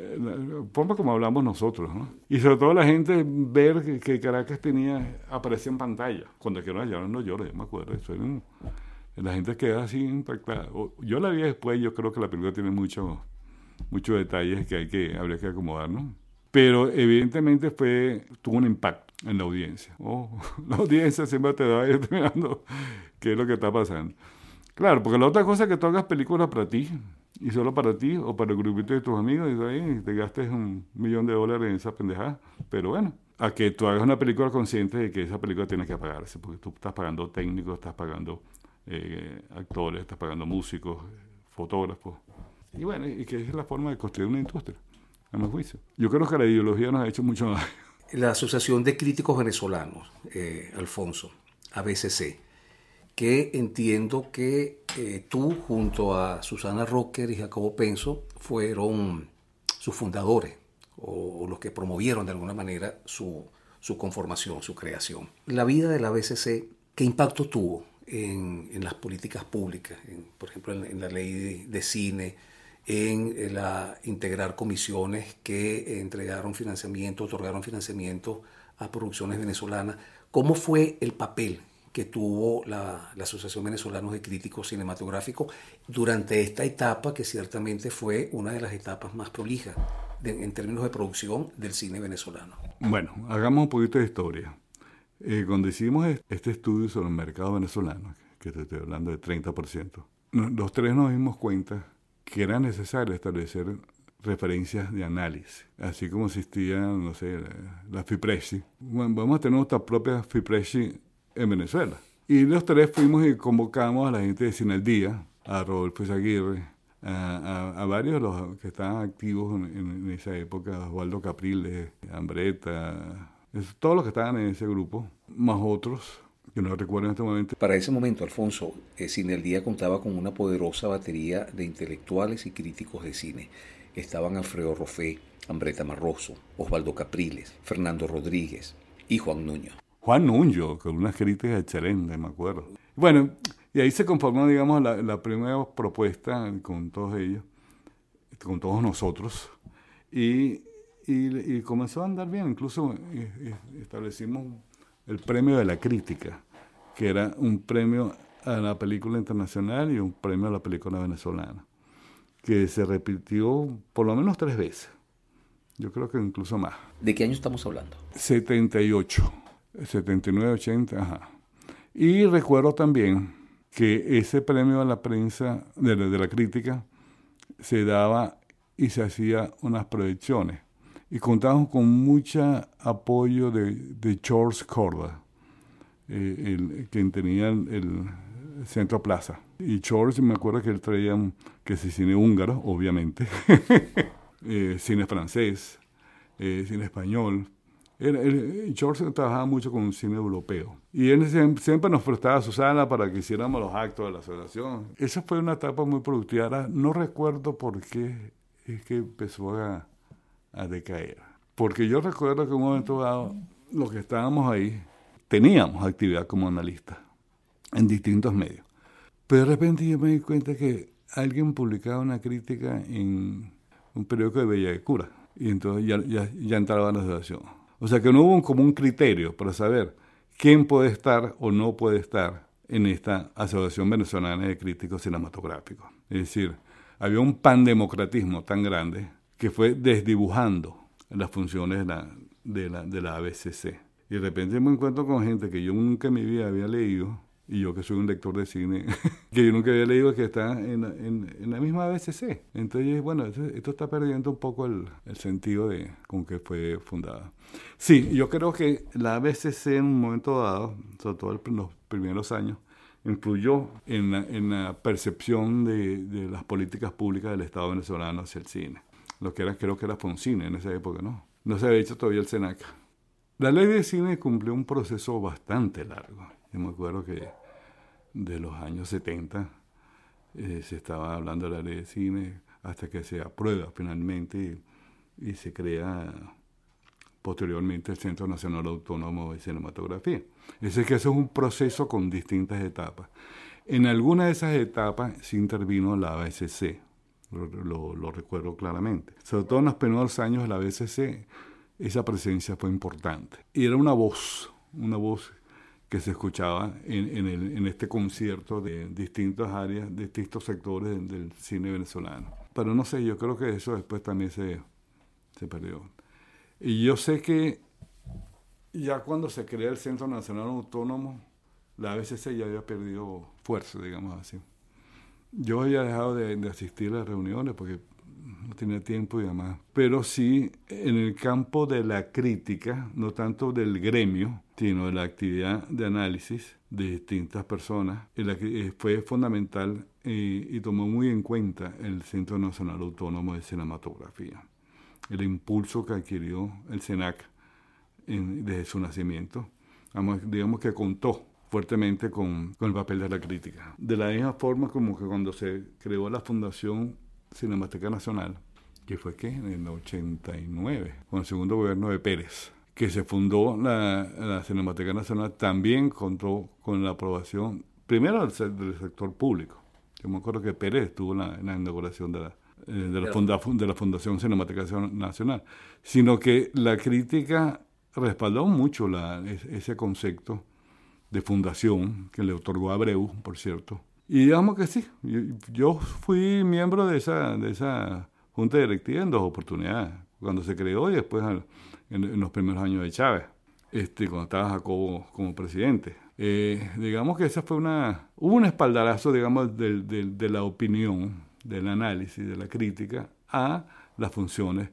eh, forma como hablamos nosotros, ¿no? Y sobre todo la gente ver que, Caracas tenía, aparecía en pantalla, cuando quiero llorar no llores, me acuerdo, eso era la gente queda así impactada. Yo la vi después, yo creo que la película tiene mucho muchos detalles que hay que habría que acomodar, ¿no? Pero evidentemente fue tuvo un impacto en la audiencia. Oh, la audiencia siempre te va mirando qué es lo que está pasando. Claro, porque la otra cosa es que tú hagas películas para ti, y solo para ti, o para el grupito de tus amigos, y ahí te gastes un millón de dólares en esa pendejada. Pero bueno, a que tú hagas una película consciente de que esa película tiene que apagarse, porque tú estás pagando técnicos, estás pagando eh, actores, estás pagando músicos, fotógrafos. Y bueno, y que es la forma de construir una industria, a mi juicio. Yo creo que la ideología nos ha hecho mucho daño. La Asociación de Críticos Venezolanos, eh, Alfonso, ABCC, que entiendo que eh, tú junto a Susana Rocker y Jacobo Penso fueron sus fundadores o, o los que promovieron de alguna manera su, su, conformación, su creación. La vida de la ABCC, ¿qué impacto tuvo en, en las políticas públicas? En, por ejemplo, en, en la ley de, de cine, en la, integrar comisiones que entregaron financiamiento, otorgaron financiamiento a producciones venezolanas. ¿Cómo fue el papel que tuvo la, la Asociación Venezolana de Críticos Cinematográficos durante esta etapa que ciertamente fue una de las etapas más prolijas de, en términos de producción del cine venezolano? Bueno, hagamos un poquito de historia. Eh, cuando hicimos este estudio sobre el mercado venezolano, que te estoy hablando de 30%, los tres nos dimos cuenta que era necesario establecer referencias de análisis, así como existían, no sé, la FIPRESI. Bueno, vamos a tener nuestra propia FIPRESI en Venezuela. Y los tres fuimos y convocamos a la gente de Cine al Día, a Rodolfo Zaguirre, a, a, a, varios los que estaban activos en, en, esa época, Osvaldo Capriles, Ambreta, todos los que estaban en ese grupo, más otros, que no recuerdo en este momento. Para ese momento, Alfonso, eh, Día contaba con una poderosa batería de intelectuales y críticos de cine. Estaban Alfredo Rofé, Ambreta Marroso, Osvaldo Capriles, Fernando Rodríguez y Juan Nuño. Juan Nuño, con unas críticas excelentes, me acuerdo. Bueno, y ahí se conformó, digamos, la, la primera propuesta con todos ellos, con todos nosotros, y, y, y comenzó a andar bien. Incluso establecimos el premio de la crítica, que era un premio a la película internacional y un premio a la película venezolana, que se repitió por lo menos tres veces. Yo creo que incluso más. ¿De qué año estamos hablando? 78, 79, 80, ajá. Y recuerdo también que ese premio a la prensa, de, de la crítica, se daba y se hacía unas proyecciones. Y contábamos con mucho apoyo de, de George Corda, eh, el, quien tenía el, Centro Plaza. Y George, me acuerdo que él traía que cine húngaro, obviamente, eh, cine francés, eh, cine español. George trabajaba mucho con cine europeo. Y él siempre nos prestaba su sala para que hiciéramos los actos de la asociación. Esa fue una etapa muy productiva. no recuerdo por qué es que empezó a, a decaer. Porque yo recuerdo que en un momento dado, los que estábamos ahí, teníamos actividad como analistas en distintos medios. Pero de repente yo me di cuenta que alguien publicaba una crítica en un periódico de Bella de Cura. Y entonces ya, ya, ya entraba la asociación. O sea que no hubo un, como un criterio para saber quién puede estar o no puede estar en esta Asociación Venezolana de Críticos Cinematográficos. Es decir, había un pandemocratismo tan grande que fue desdibujando las funciones de la, de la, de la ABCC. Y de repente me encuentro con gente que yo nunca en mi vida había leído, y yo que soy un lector de cine, que yo nunca había leído que está en, en, en la misma ABCC. Entonces, bueno, esto, está perdiendo un poco el, el, sentido de con que fue fundada. Sí, yo creo que la ABCC en un momento dado, sobre todo en los primeros años, influyó en la, en la percepción de, de, las políticas públicas del Estado venezolano hacia el cine. Lo que era, creo que era cine en esa época, ¿no? No se había hecho todavía el SENAC. La ley de cine cumplió un proceso bastante largo. Yo me acuerdo que de los años 70 eh, se estaba hablando de la ley de cine hasta que se aprueba finalmente y, se crea posteriormente el Centro Nacional Autónomo de Cinematografía. Es decir, que eso es un proceso con distintas etapas. En alguna de esas etapas se intervino la ABCC, lo, lo, recuerdo claramente. Sobre todo en los primeros años de la ABCC esa presencia fue importante. Y era una voz, una voz que se escuchaba en, en, el, en este concierto de distintas áreas, distintos sectores del, del, cine venezolano. Pero no sé, yo creo que eso después también se, se perdió. Y yo sé que ya cuando se crea el Centro Nacional Autónomo, la ABCC ya había perdido fuerza, digamos así. Yo había dejado de, de asistir a las reuniones porque no tenía tiempo y demás. Pero sí en el campo de la crítica, no tanto del gremio, sino de la actividad de análisis de distintas personas, eh, fue fundamental eh, y tomó muy en cuenta el Centro Nacional Autónomo de Cinematografía. El impulso que adquirió el CENAC en, desde su nacimiento, digamos que contó fuertemente con, con, el papel de la crítica. De la misma forma como que cuando se creó la Fundación Cinemateca Nacional, que fue que en el 89, con el segundo gobierno de Pérez, que se fundó la, la Cinemateca Nacional, también contó con la aprobación, primero del, del sector público. Yo me acuerdo que Pérez estuvo en la, en la inauguración de la, eh, de, la funda, de la Fundación Cinemateca Nacional, sino que la crítica respaldó mucho la, ese concepto de fundación que le otorgó Abreu, por cierto, y digamos que sí, yo, fui miembro de esa, de esa junta directiva en dos oportunidades, cuando se creó y después en, los primeros años de Chávez, este, cuando estaba Jacobo como presidente. Eh, digamos que esa fue una, hubo un espaldarazo, digamos, de, de, de, la opinión, del análisis, de la crítica a las funciones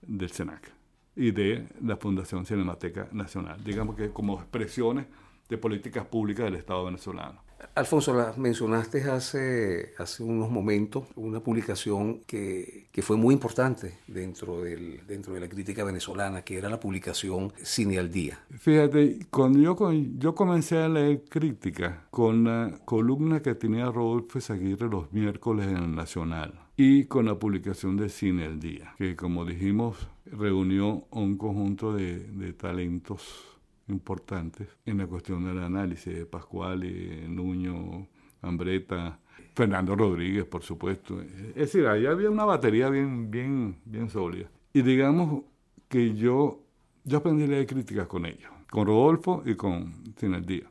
del SENAC y de la Fundación Cinemateca Nacional, digamos que como expresiones de políticas públicas del Estado venezolano. Alfonso, mencionaste hace, hace unos momentos una publicación que, que, fue muy importante dentro, del, dentro de la crítica venezolana, que era la publicación Cine al Día. Fíjate, cuando yo, yo comencé a leer crítica con la columna que tenía Rodolfo Aguirre los miércoles en el Nacional y con la publicación de Cine al Día, que como dijimos reunió un conjunto de, de talentos importantes en la cuestión del análisis de Pascual, y Nuño, Ambreta, Fernando Rodríguez, por supuesto. Es decir, ahí había una batería bien, bien, bien sólida. Y digamos que yo, yo aprendí a leer críticas con ellos, con Rodolfo y con Sin el Día.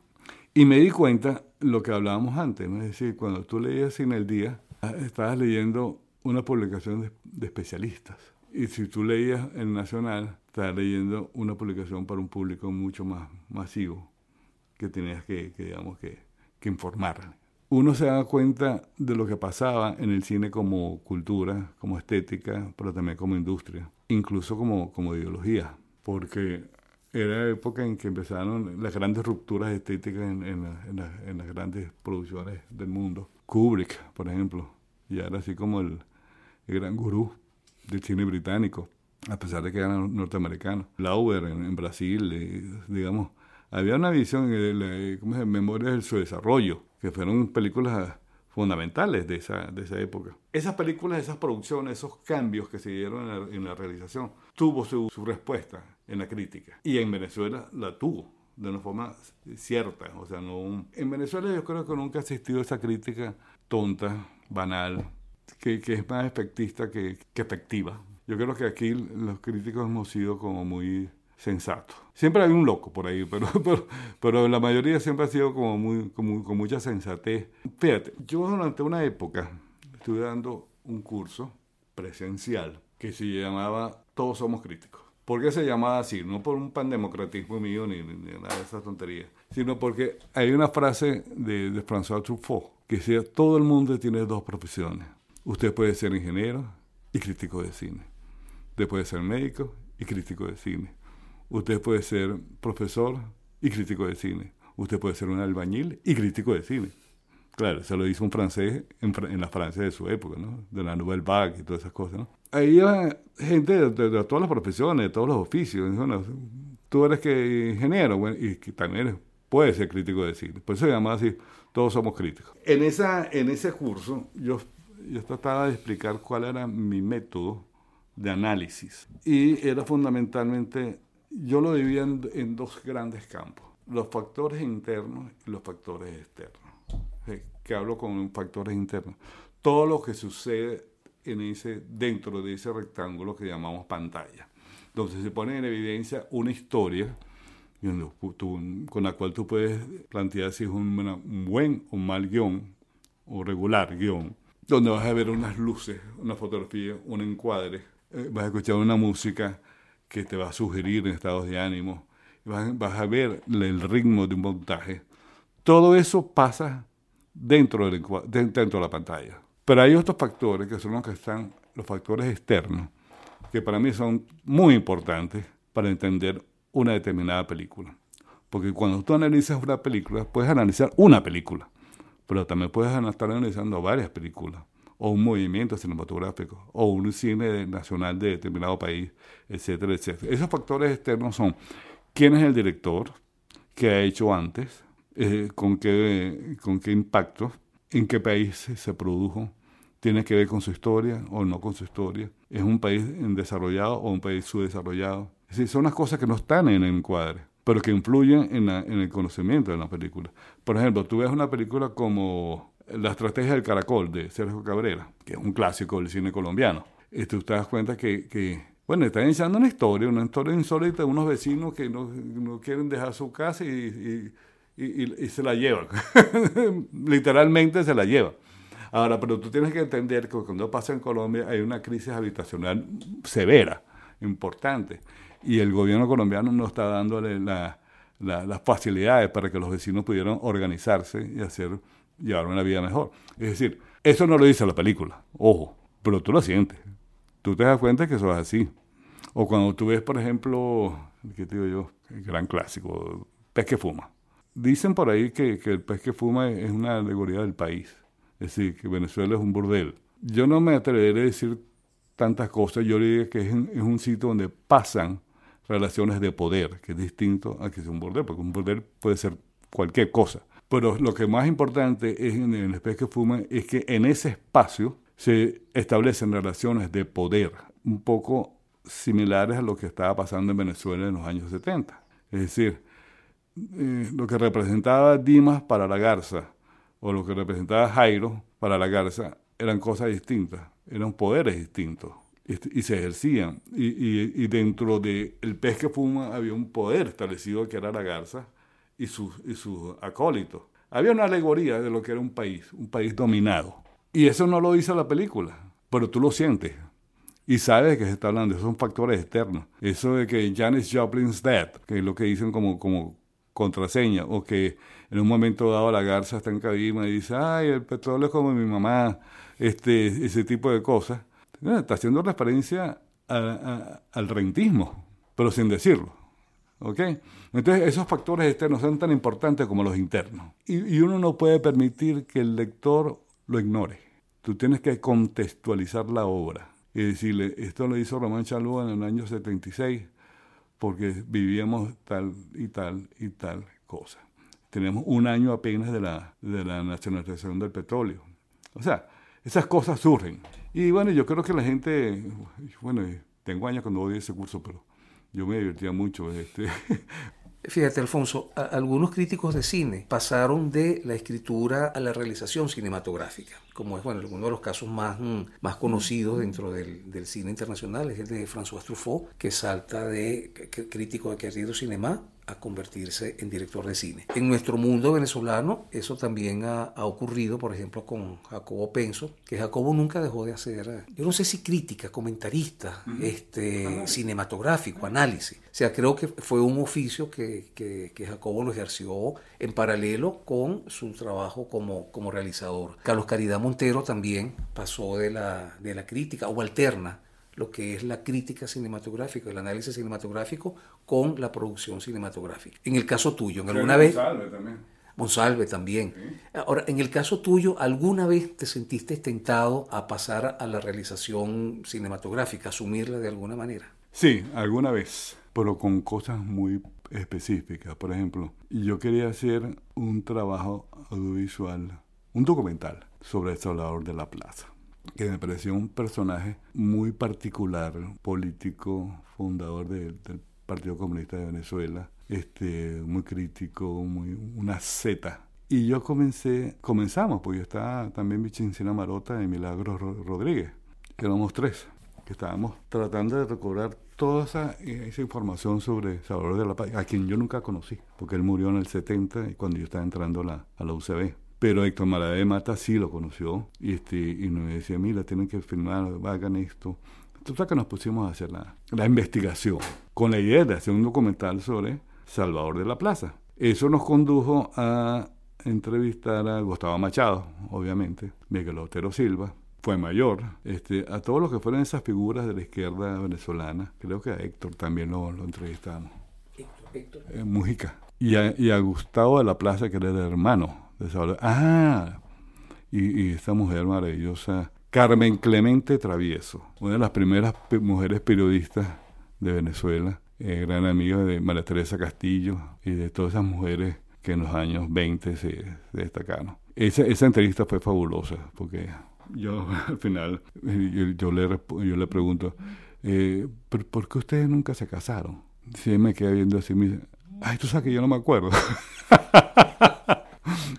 Y me di cuenta lo que hablábamos antes, ¿no? es decir, cuando tú leías Cine el Día, estabas leyendo una publicación de, especialistas. Y si tú leías el Nacional, estabas leyendo una publicación para un público mucho más masivo que tenías que, digamos, que, que informar. Uno se da cuenta de lo que pasaba en el cine como cultura, como estética, pero también como industria, incluso como, como ideología, porque era la época en que empezaron las grandes rupturas estéticas en, en, las grandes producciones del mundo. Kubrick, por ejemplo, ya era así como el, gran gurú del cine británico, a pesar de que era norteamericano. Lauber en, Brasil, eh, digamos, había una visión, de ¿cómo se Memorias de su desarrollo, que fueron películas fundamentales de esa, de esa época. Esas películas, esas producciones, esos cambios que se dieron en la, realización, tuvo su, su, respuesta en la crítica. Y en Venezuela la tuvo de una forma cierta. O sea, no en Venezuela yo creo que nunca ha existido esa crítica tonta, banal, que, que es más efectista que, que efectiva. Yo creo que aquí los críticos hemos sido como muy sensatos. Siempre hay un loco por ahí, pero, pero, pero la mayoría siempre ha sido como muy, como, con mucha sensatez. Fíjate, yo durante una época estuve dando un curso presencial que se llamaba Todos somos críticos. ¿Por qué se llamaba así? No por un pandemocratismo mío ni, ni, nada de esas tonterías, sino porque hay una frase de, de François Truffaut que decía, todo el mundo tiene dos profesiones. Usted puede ser ingeniero y crítico de cine. Usted puede ser médico y crítico de cine. Usted puede ser profesor y crítico de cine. Usted puede ser un albañil y crítico de cine. Claro, se lo hizo un francés en, la Francia de su época, ¿no? De la Nouvelle Vague y todas esas cosas, ¿no? Ahí iba gente de, todas las profesiones, de todos los oficios. tú eres que ingeniero, bueno, y que también puedes ser crítico de cine. Por eso se llama así, todos somos críticos. En, esa, en ese curso yo, yo trataba de explicar cuál era mi método de análisis. Y era fundamentalmente yo lo dividía en, dos grandes campos, los factores internos y los factores externos. Que hablo con factores internos. Todo lo que sucede en ese, dentro de ese rectángulo que llamamos pantalla. Entonces se pone en evidencia una historia con la cual tú puedes plantear si es un, buen o mal guion, o regular guion, donde vas a ver unas luces, una fotografía, un encuadre, eh, vas a escuchar una música, que te va a sugerir estados de ánimo, vas, a ver el ritmo de un montaje. Todo eso pasa dentro, dentro de la pantalla. Pero hay otros factores que son los que están, los factores externos, que para mí son muy importantes para entender una determinada película. Porque cuando tú analizas una película, puedes analizar una película, pero también puedes estar analizando varias películas o un movimiento cinematográfico, o un cine nacional de determinado país, etcétera, etcétera. Esos factores externos son quién es el director, qué ha hecho antes, eh, con, qué, con qué impacto, en qué país se produjo, tiene que ver con su historia o no con su historia, es un país desarrollado o un país subdesarrollado. Es decir, son las cosas que no están en el encuadre, pero que influyen en, en el conocimiento de la película. Por ejemplo, tú ves una película como la estrategia del caracol de Sergio Cabrera, que es un clásico del cine colombiano. Y tú te das cuenta que, que bueno, están iniciando una historia, una historia insólita de unos vecinos que no, no quieren dejar su casa y, y, y, y se la llevan. Literalmente se la llevan. Ahora, pero tú tienes que entender que cuando pasa en Colombia hay una crisis habitacional severa, importante, y el gobierno colombiano no está dándole la, las facilidades para que los vecinos pudieran organizarse y hacer llevar una vida mejor. Es decir, eso no lo dice la película, ojo, pero tú lo sientes. Tú te das cuenta que eso es así. O cuando tú ves, por ejemplo, ¿qué te digo yo? El gran clásico, pez que fuma. Dicen por ahí que, que, el pez que fuma es una alegoría del país. Es decir, que Venezuela es un burdel. Yo no me atreveré a decir tantas cosas. Yo diría que es, es un sitio donde pasan relaciones de poder, que es distinto a que sea un burdel, porque un burdel puede ser cualquier cosa. Pero lo que más importante es en el espejo que fuma es que en ese espacio se establecen relaciones de poder un poco similares a lo que estaba pasando en Venezuela en los años 70. Es decir, eh, lo que representaba Dimas para la Garza o lo que representaba Jairo para la Garza eran cosas distintas, eran poderes distintos y, se ejercían. Y, y dentro del pez que fuma había un poder establecido que era la Garza y sus, y sus acólitos. Había una alegoría de lo que era un país, un país dominado. Y eso no lo dice la película, pero tú lo sientes. Y sabes qué se está hablando, esos son factores externos. Eso de que Janis Joplin's dead, que es lo que dicen como, como contraseña, o que en un momento dado la garza está en cabima y dice, ay, el petróleo es como mi mamá, este, ese tipo de cosas. Está haciendo referencia al rentismo, pero sin decirlo. ¿ok? Entonces esos factores externos son tan importantes como los internos. Y, y, uno no puede permitir que el lector lo ignore. Tú tienes que contextualizar la obra y decirle, esto lo hizo Román Chalúa en el año 76 porque vivíamos tal y tal y tal cosa. Tenemos un año apenas de la, de la nacionalización del petróleo. O sea, esas cosas surgen. Y bueno, yo creo que la gente, bueno, tengo años cuando a ese curso, pero yo me divertía mucho. Este. Fíjate, Alfonso, algunos críticos de cine pasaron de la escritura a la realización cinematográfica, como es, bueno, uno de los casos más, mm, más conocidos dentro del, del cine internacional, es el de François Truffaut, que salta de crítico de querido cinema a convertirse en director de cine. En nuestro mundo venezolano eso también ha, ocurrido, por ejemplo, con Jacobo Penso, que Jacobo nunca dejó de hacer, yo no sé si crítica, comentarista, este, cinematográfico, análisis. O sea, creo que fue un oficio que, que, que, Jacobo lo ejerció en paralelo con su trabajo como, como realizador. Carlos Caridad Montero también pasó de la, de la crítica o alterna lo que es la crítica cinematográfica, el análisis cinematográfico con la producción cinematográfica. En el caso tuyo, ¿en alguna vez... Monsalve también. Monsalve también. Ahora, en el caso tuyo, ¿alguna vez te sentiste tentado a pasar a la realización cinematográfica, asumirla de alguna manera? Sí, alguna vez, pero con cosas muy específicas. Por ejemplo, yo quería hacer un trabajo audiovisual, un documental sobre el Salvador de la Plaza que me pareció un personaje muy particular, político, fundador del Partido Comunista de Venezuela, este, muy crítico, muy, una zeta. Y yo comencé, comenzamos, porque yo estaba también Vicencina Marota y Milagros Rodríguez, éramos tres, que estábamos tratando de recobrar toda esa, esa, información sobre Salvador de la Paz, a quien yo nunca conocí, porque él murió en el 70 y cuando yo estaba entrando la, a la UCB. Pero Héctor Maradé Mata sí lo conoció y, este, y nos decía, mira, tienen que filmar, hagan esto. Entonces que nos pusimos a hacer la, la investigación con la idea de hacer un documental sobre Salvador de la Plaza. Eso nos condujo a entrevistar a Gustavo Machado, obviamente, Miguel Otero Silva, fue mayor, este, a todos los que fueron esas figuras de la izquierda venezolana. Creo que a Héctor también lo, lo entrevistamos. Héctor, Héctor. Eh, Mujica. Y a, y a, Gustavo de la Plaza, que era el hermano Ah, y, esta mujer maravillosa, Carmen Clemente Travieso, una de las primeras mujeres periodistas de Venezuela, eh, gran amiga de María Teresa Castillo y de todas esas mujeres que en los años 20 se, destacaron. Esa, esa entrevista fue fabulosa, porque yo al final yo, le, yo le pregunto, eh, ¿por, qué ustedes nunca se casaron? Si me queda viendo así, me dice, ay, tú sabes que yo no me acuerdo.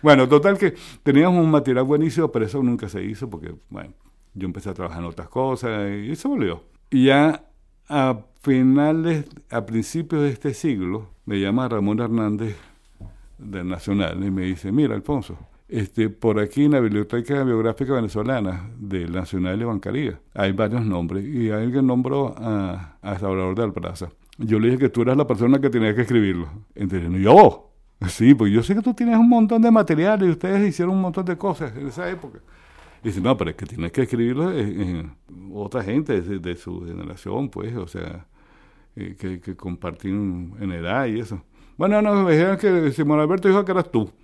Bueno, total que teníamos un material buenísimo, pero eso nunca se hizo porque, bueno, yo empecé a trabajar en otras cosas y se volvió. Y ya a finales, a principios de este siglo, me llama Ramón Hernández del Nacional y me dice, mira, Alfonso, este, por aquí en la Biblioteca Biográfica Venezolana del Nacional de Bancaría hay varios nombres y alguien nombró a, a Salvador de Alpraza. Yo le dije que tú eras la persona que tenía que escribirlo. Entonces, yo, Sí, pues yo sé que tú tienes un montón de material y ustedes hicieron un montón de cosas en esa época. Y dice, no, pero es que tienes que escribirlo otra gente de, su generación, pues, o sea, eh, que, que en edad y eso. Bueno, no, me dijeron que Simón Alberto dijo que eras tú.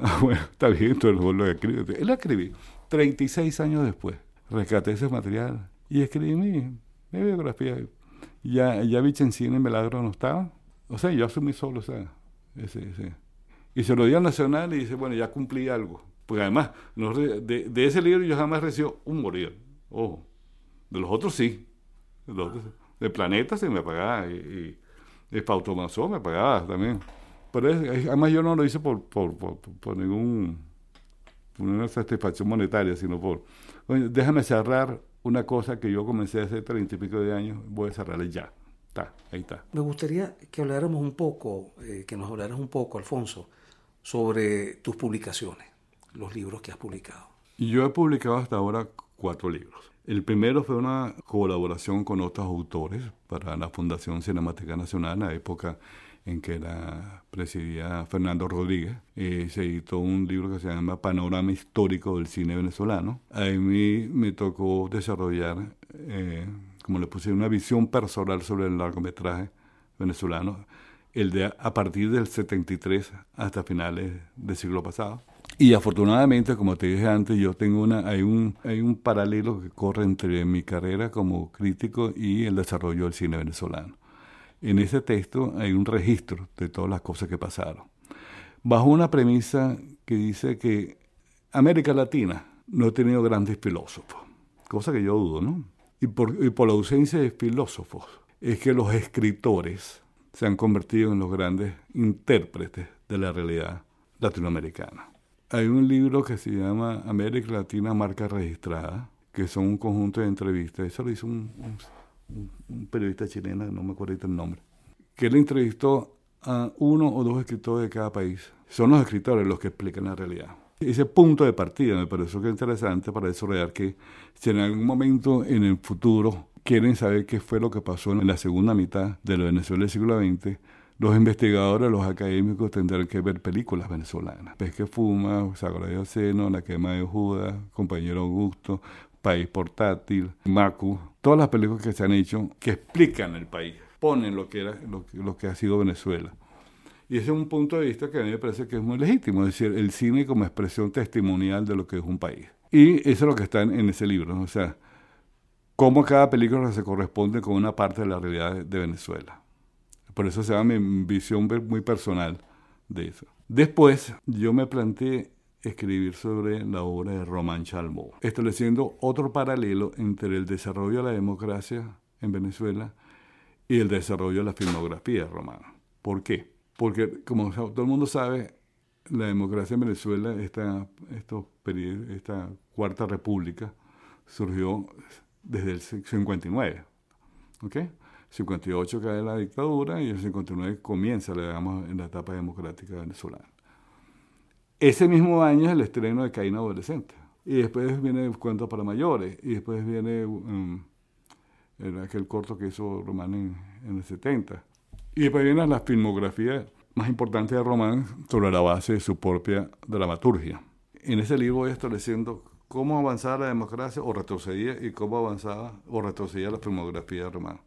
Ah, bueno, está bien, entonces lo escribí. Él lo escribí 36 años después. Rescaté ese material y escribí mi, biografía. Ya, ya Vicencina y Melagro no estaban. O sea, yo asumí solo, o sea, ese, Y se lo dio al Nacional y dice, bueno, ya cumplí algo. Porque además, de, ese libro yo jamás recibí un morir. Ojo. De los otros sí. De, los Planeta se me pagaba. Y, de Pautomazón me pagaba también. Pero además yo no lo hice por, por, por, por ningún una satisfacción monetaria, sino por, déjame cerrar una cosa que yo comencé hace treinta y pico de años, voy a cerrarla ya. Está, ahí está. Me gustaría que habláramos un poco, eh, que nos hablaras un poco, Alfonso, sobre tus publicaciones, los libros que has publicado. Yo he publicado hasta ahora cuatro libros. El primero fue una colaboración con otros autores para la Fundación Cinemática Nacional, en la época en que la presidía Fernando Rodríguez. Eh, se editó un libro que se llama Panorama Histórico del Cine Venezolano. A mí me tocó desarrollar, eh, como le puse, una visión personal sobre el largometraje venezolano, el de a partir del 73 hasta finales del siglo pasado. Y afortunadamente, como te dije antes, yo tengo una, hay un, hay un paralelo que corre entre mi carrera como crítico y el desarrollo del cine venezolano. En ese texto hay un registro de todas las cosas que pasaron. Bajo una premisa que dice que América Latina no ha tenido grandes filósofos, cosa que yo dudo, ¿no? Y por, y por la ausencia de filósofos es que los escritores se han convertido en los grandes intérpretes de la realidad latinoamericana. Hay un libro que se llama América Latina Marca Registrada, que son un conjunto de entrevistas. Eso lo hizo un, periodista chileno, no me acuerdo el nombre, que él entrevistó a uno o dos escritores de cada país. Son los escritores los que explican la realidad. Ese punto de partida me pareció que es interesante para desarrollar que si en algún momento en el futuro quieren saber qué fue lo que pasó en la segunda mitad de la Venezuela del siglo XX, los investigadores, los académicos tendrán que ver películas venezolanas. Pez que fuma, Sagrado Seno, La quema de Judas, Compañero Augusto, País Portátil, Macu, todas las películas que se han hecho que explican el país, ponen lo que, era, lo, que ha sido Venezuela. Y ese es un punto de vista que a mí me parece que es muy legítimo, es decir, el cine como expresión testimonial de lo que es un país. Y eso es lo que está en, ese libro, o sea, cómo cada película se corresponde con una parte de la realidad de, Venezuela. Por eso se llama mi visión muy personal de eso. Después yo me planteé escribir sobre la obra de Román Chalmó, estableciendo otro paralelo entre el desarrollo de la democracia en Venezuela y el desarrollo de la filmografía romana. ¿Por qué? Porque, como todo el mundo sabe, la democracia en Venezuela, esta, cuarta república, surgió desde el 59. ¿Ok? 58 cae la dictadura y el 59 comienza, digamos, en la etapa democrática venezolana. Ese mismo año es el estreno de Caín Adolescente. Y después viene Cuentos para Mayores. Y después viene um, aquel corto que hizo Román en, el 70. Y después viene la filmografía más importante de Román sobre la base de su propia dramaturgia. En ese libro voy estableciendo cómo avanzaba la democracia o retrocedía y cómo avanzaba o retrocedía la filmografía de Román.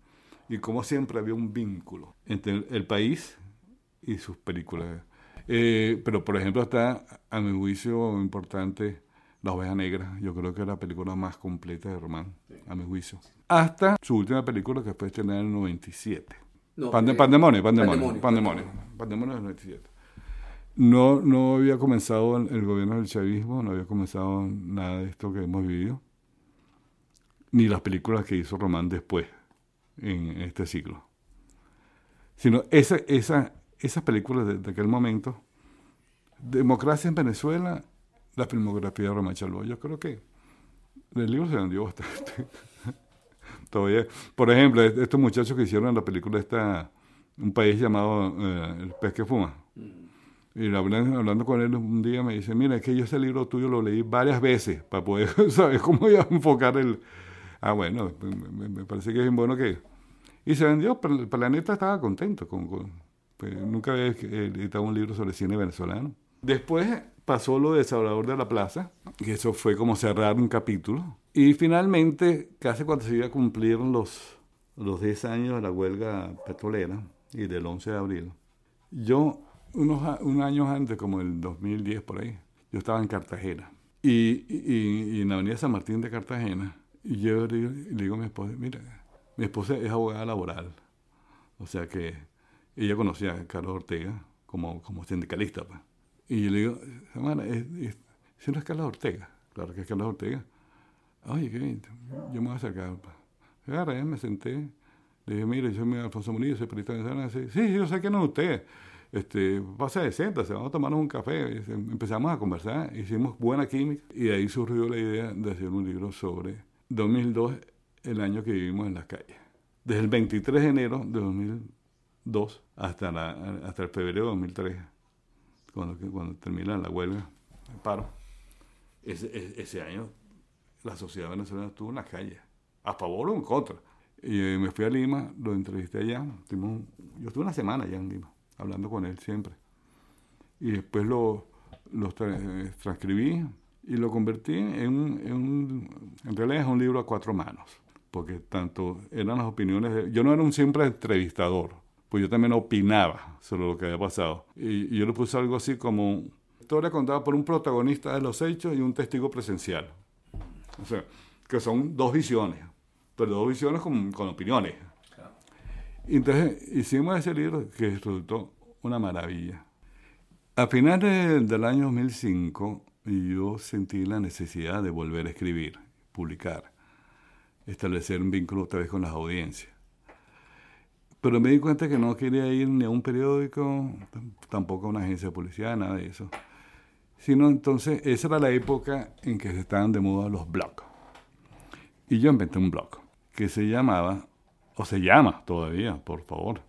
Y cómo siempre había un vínculo entre el país y sus películas eh, pero, por ejemplo, está, a mi juicio, importante La Oveja Negra. Yo creo que es la película más completa de Román, a mi juicio. Hasta su última película, que fue estrenada en el 97. No, Pande, pandemonio, pandemonio, pandemonio, pandemonio, del 97. No, no había comenzado el, gobierno del chavismo, no había comenzado nada de esto que hemos vivido, ni las películas que hizo Román después, en este siglo. Sino esa, esa, esas películas de, aquel momento, Democracia en Venezuela, la filmografía de Román Chalbó, yo creo que el libro se vendió bastante. Todavía, por ejemplo, estos muchachos que hicieron la película esta, un país llamado eh, El pez que fuma. Mm. Y hablando, hablando, con él un día me dice, mira, es que yo ese libro tuyo lo leí varias veces para poder saber cómo iba a enfocar el... Ah, bueno, me, parece que es bueno que... Y se vendió, pero el planeta estaba contento con, pues, nunca había editado un libro sobre cine venezolano. Después pasó lo de Salvador de la Plaza, que eso fue como cerrar un capítulo. Y finalmente, casi cuando se iba a cumplir los, los 10 años de la huelga petrolera y del 11 de abril, yo, unos un años antes, como el 2010 por ahí, yo estaba en Cartagena. Y, y, en la avenida San Martín de Cartagena, y yo le digo a mi esposa, mira, mi esposa es abogada laboral. O sea que ella conocía a Carlos Ortega como, como sindicalista. Pues. Y yo le digo, hermana, si no es Carlos Ortega, claro que es Carlos Ortega. Oye, qué yo me voy a acercar. Agarré, me senté, le dije, mire, yo soy Alfonso Muniz, soy periodista venezolano. Sí, sí, yo sé que no es usted. Este, pasa de siéntase, vamos a tomarnos un café. Empezamos a conversar, hicimos buena química y ahí surgió la idea de hacer un libro sobre 2002, el año que vivimos en las calles desde el 23 de enero de 2002 hasta, la, hasta el febrero de 2003, cuando, cuando termina la huelga, el paro. Ese, ese año la sociedad venezolana estuvo en la calle, a favor o en contra. Y eh, me fui a Lima, lo entrevisté allá. yo estuve una semana allá en Lima, hablando con él siempre. Y después lo, lo transcribí y lo convertí en un, en un, en realidad es un libro a cuatro manos, porque tanto eran las opiniones, de, yo no era un siempre entrevistador, pues yo también opinaba sobre lo que había pasado. Y, y yo le puse algo así como historia contada por un protagonista de los hechos y un testigo presencial. O sea, que son dos visiones, pero dos visiones con, con opiniones. Entonces hicimos ese libro que resultó una maravilla. A finales del año 2005 yo sentí la necesidad de volver a escribir, publicar, establecer un vínculo otra vez con las audiencias. Pero me di cuenta que no quería ir ni a un periódico, tampoco a una agencia de policía, nada de eso. Sino entonces, esa era la época en que estaban de moda los blogs. Y yo inventé un blog que se llamaba, o se llama todavía, por favor,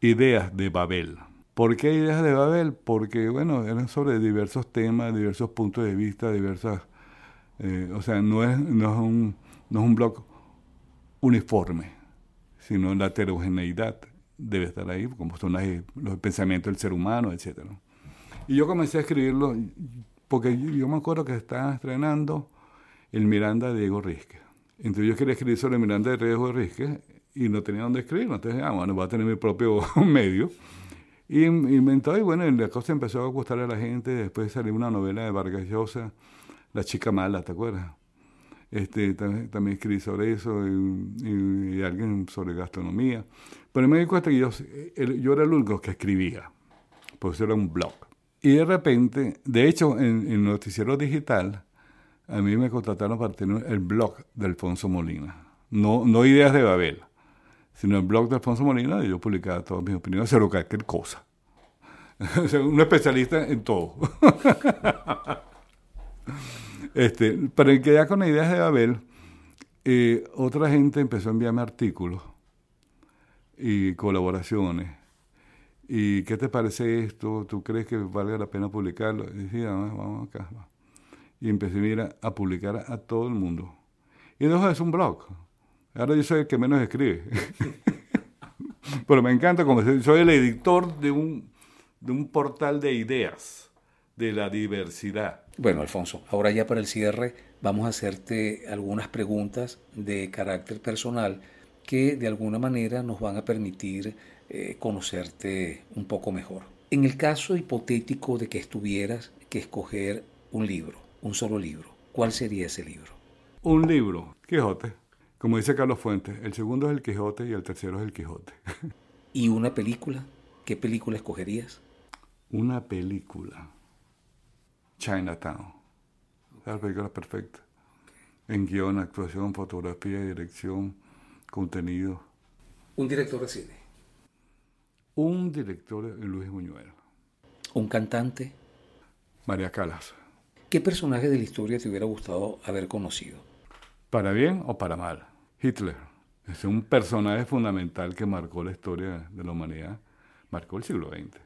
Ideas de Babel. ¿Por qué Ideas de Babel? Porque, bueno, eran sobre diversos temas, diversos puntos de vista, diversas... Eh, o sea, no es, no, es un, no es un blog uniforme, sino la heterogeneidad debe estar ahí, como son los pensamientos del ser humano, etc. Y yo comencé a escribirlo porque yo me acuerdo que estaba estrenando el Miranda de Diego Rizque. Entonces yo quería escribir sobre Miranda de Riesgo de Rizque y no tenía dónde escribir. Entonces, ah, bueno, voy a tener mi propio medio. Y inventó, y bueno, la cosa empezó a gustar a la gente. Después salió una novela de Vargas Llosa, La chica mala, ¿te acuerdas? Este, también, escribí sobre eso y, alguien sobre gastronomía. Pero me di cuenta que yo, yo era el único que escribía, eso era un blog. Y de repente, de hecho, en, en Noticiero Digital, a mí me contrataron para tener el blog de Alfonso Molina. No, no ideas de Babel, sino el blog de Alfonso Molina y yo publicaba todas mis opiniones sobre cualquier cosa. un especialista en todo. este, pero que ya con ideas de Babel, eh, otra gente empezó a enviarme artículos y colaboraciones. ¿Y qué te parece esto? ¿Tú crees que valga la pena publicarlo? Y decía, vamos acá y empecé a publicar a, todo el mundo. Y no es un blog. Ahora yo soy el que menos escribe. Pero me encanta como soy el editor de un, de un portal de ideas, de la diversidad. Bueno, Alfonso, ahora ya para el cierre vamos a hacerte algunas preguntas de carácter personal que de alguna manera nos van a permitir eh, conocerte un poco mejor. En el caso hipotético de que estuvieras que escoger un libro, un solo libro, ¿cuál sería ese libro? Un libro, Quijote. Como dice Carlos Fuentes, el segundo es el Quijote y el tercero es el Quijote. ¿Y una película? ¿Qué película escogerías? Una película. Chinatown. La película perfecta. En guion, actuación, fotografía, dirección, contenido. ¿Un director de cine? Un director, Luis Buñuel. ¿Un cantante? María Calas. ¿Qué personaje de la historia te hubiera gustado haber conocido? ¿Para bien o para mal? Hitler. Es un personaje fundamental que marcó la historia de la humanidad, marcó el siglo XX.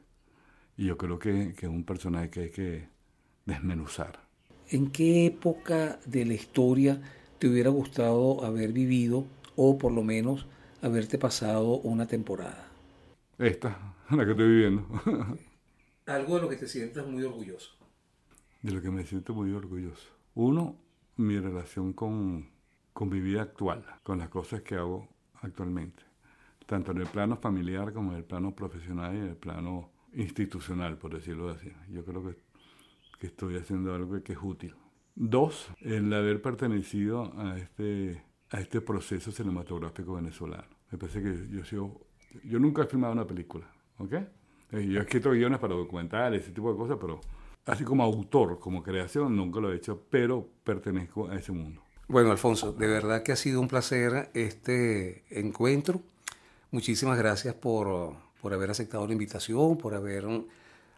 Y yo creo que, que es un personaje que hay que desmenuzar. ¿En qué época de la historia te hubiera gustado haber vivido o por lo menos haberte pasado una temporada? Esta, la que estoy viviendo. Algo de lo que te sientas muy orgulloso de lo que me siento muy orgulloso. Uno, mi relación con, con mi vida actual, con las cosas que hago actualmente, tanto en el plano familiar como en el plano profesional y en el plano institucional, por decirlo así. Yo creo que, que estoy haciendo algo que es útil. Dos, el haber pertenecido a este, a este proceso cinematográfico venezolano. Me parece que yo, yo nunca he filmado una película, ¿ok? Eh, yo he escrito guiones para documentales, ese tipo de cosas, pero así como autor, como creación, nunca lo he hecho, pero pertenezco a ese mundo. Bueno, Alfonso, de verdad que ha sido un placer este encuentro. Muchísimas gracias por, por haber aceptado la invitación, por haber,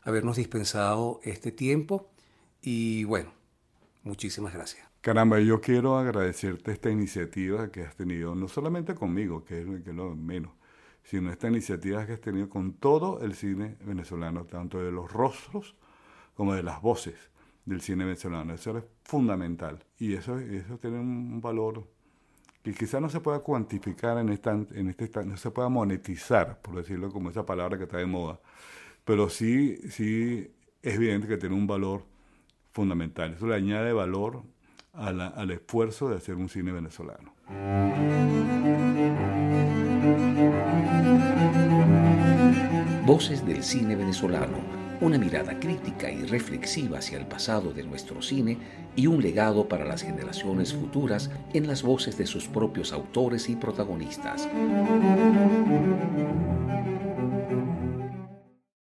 habernos dispensado este tiempo y bueno, muchísimas gracias. Caramba, yo quiero agradecerte esta iniciativa que has tenido, no solamente conmigo, que es, lo menos, sino esta iniciativa que has tenido con todo el cine venezolano, tanto de los rostros como de las voces del cine venezolano. Eso es fundamental y eso, eso tiene un valor que quizás no se pueda cuantificar en, esta, en este no se pueda monetizar, por decirlo como esa palabra que está de moda, pero sí, sí es evidente que tiene un valor fundamental. Eso le añade valor al esfuerzo de hacer un cine venezolano. Voces del cine venezolano, una mirada crítica y reflexiva hacia el pasado de nuestro cine y un legado para las generaciones futuras en las voces de sus propios autores y protagonistas.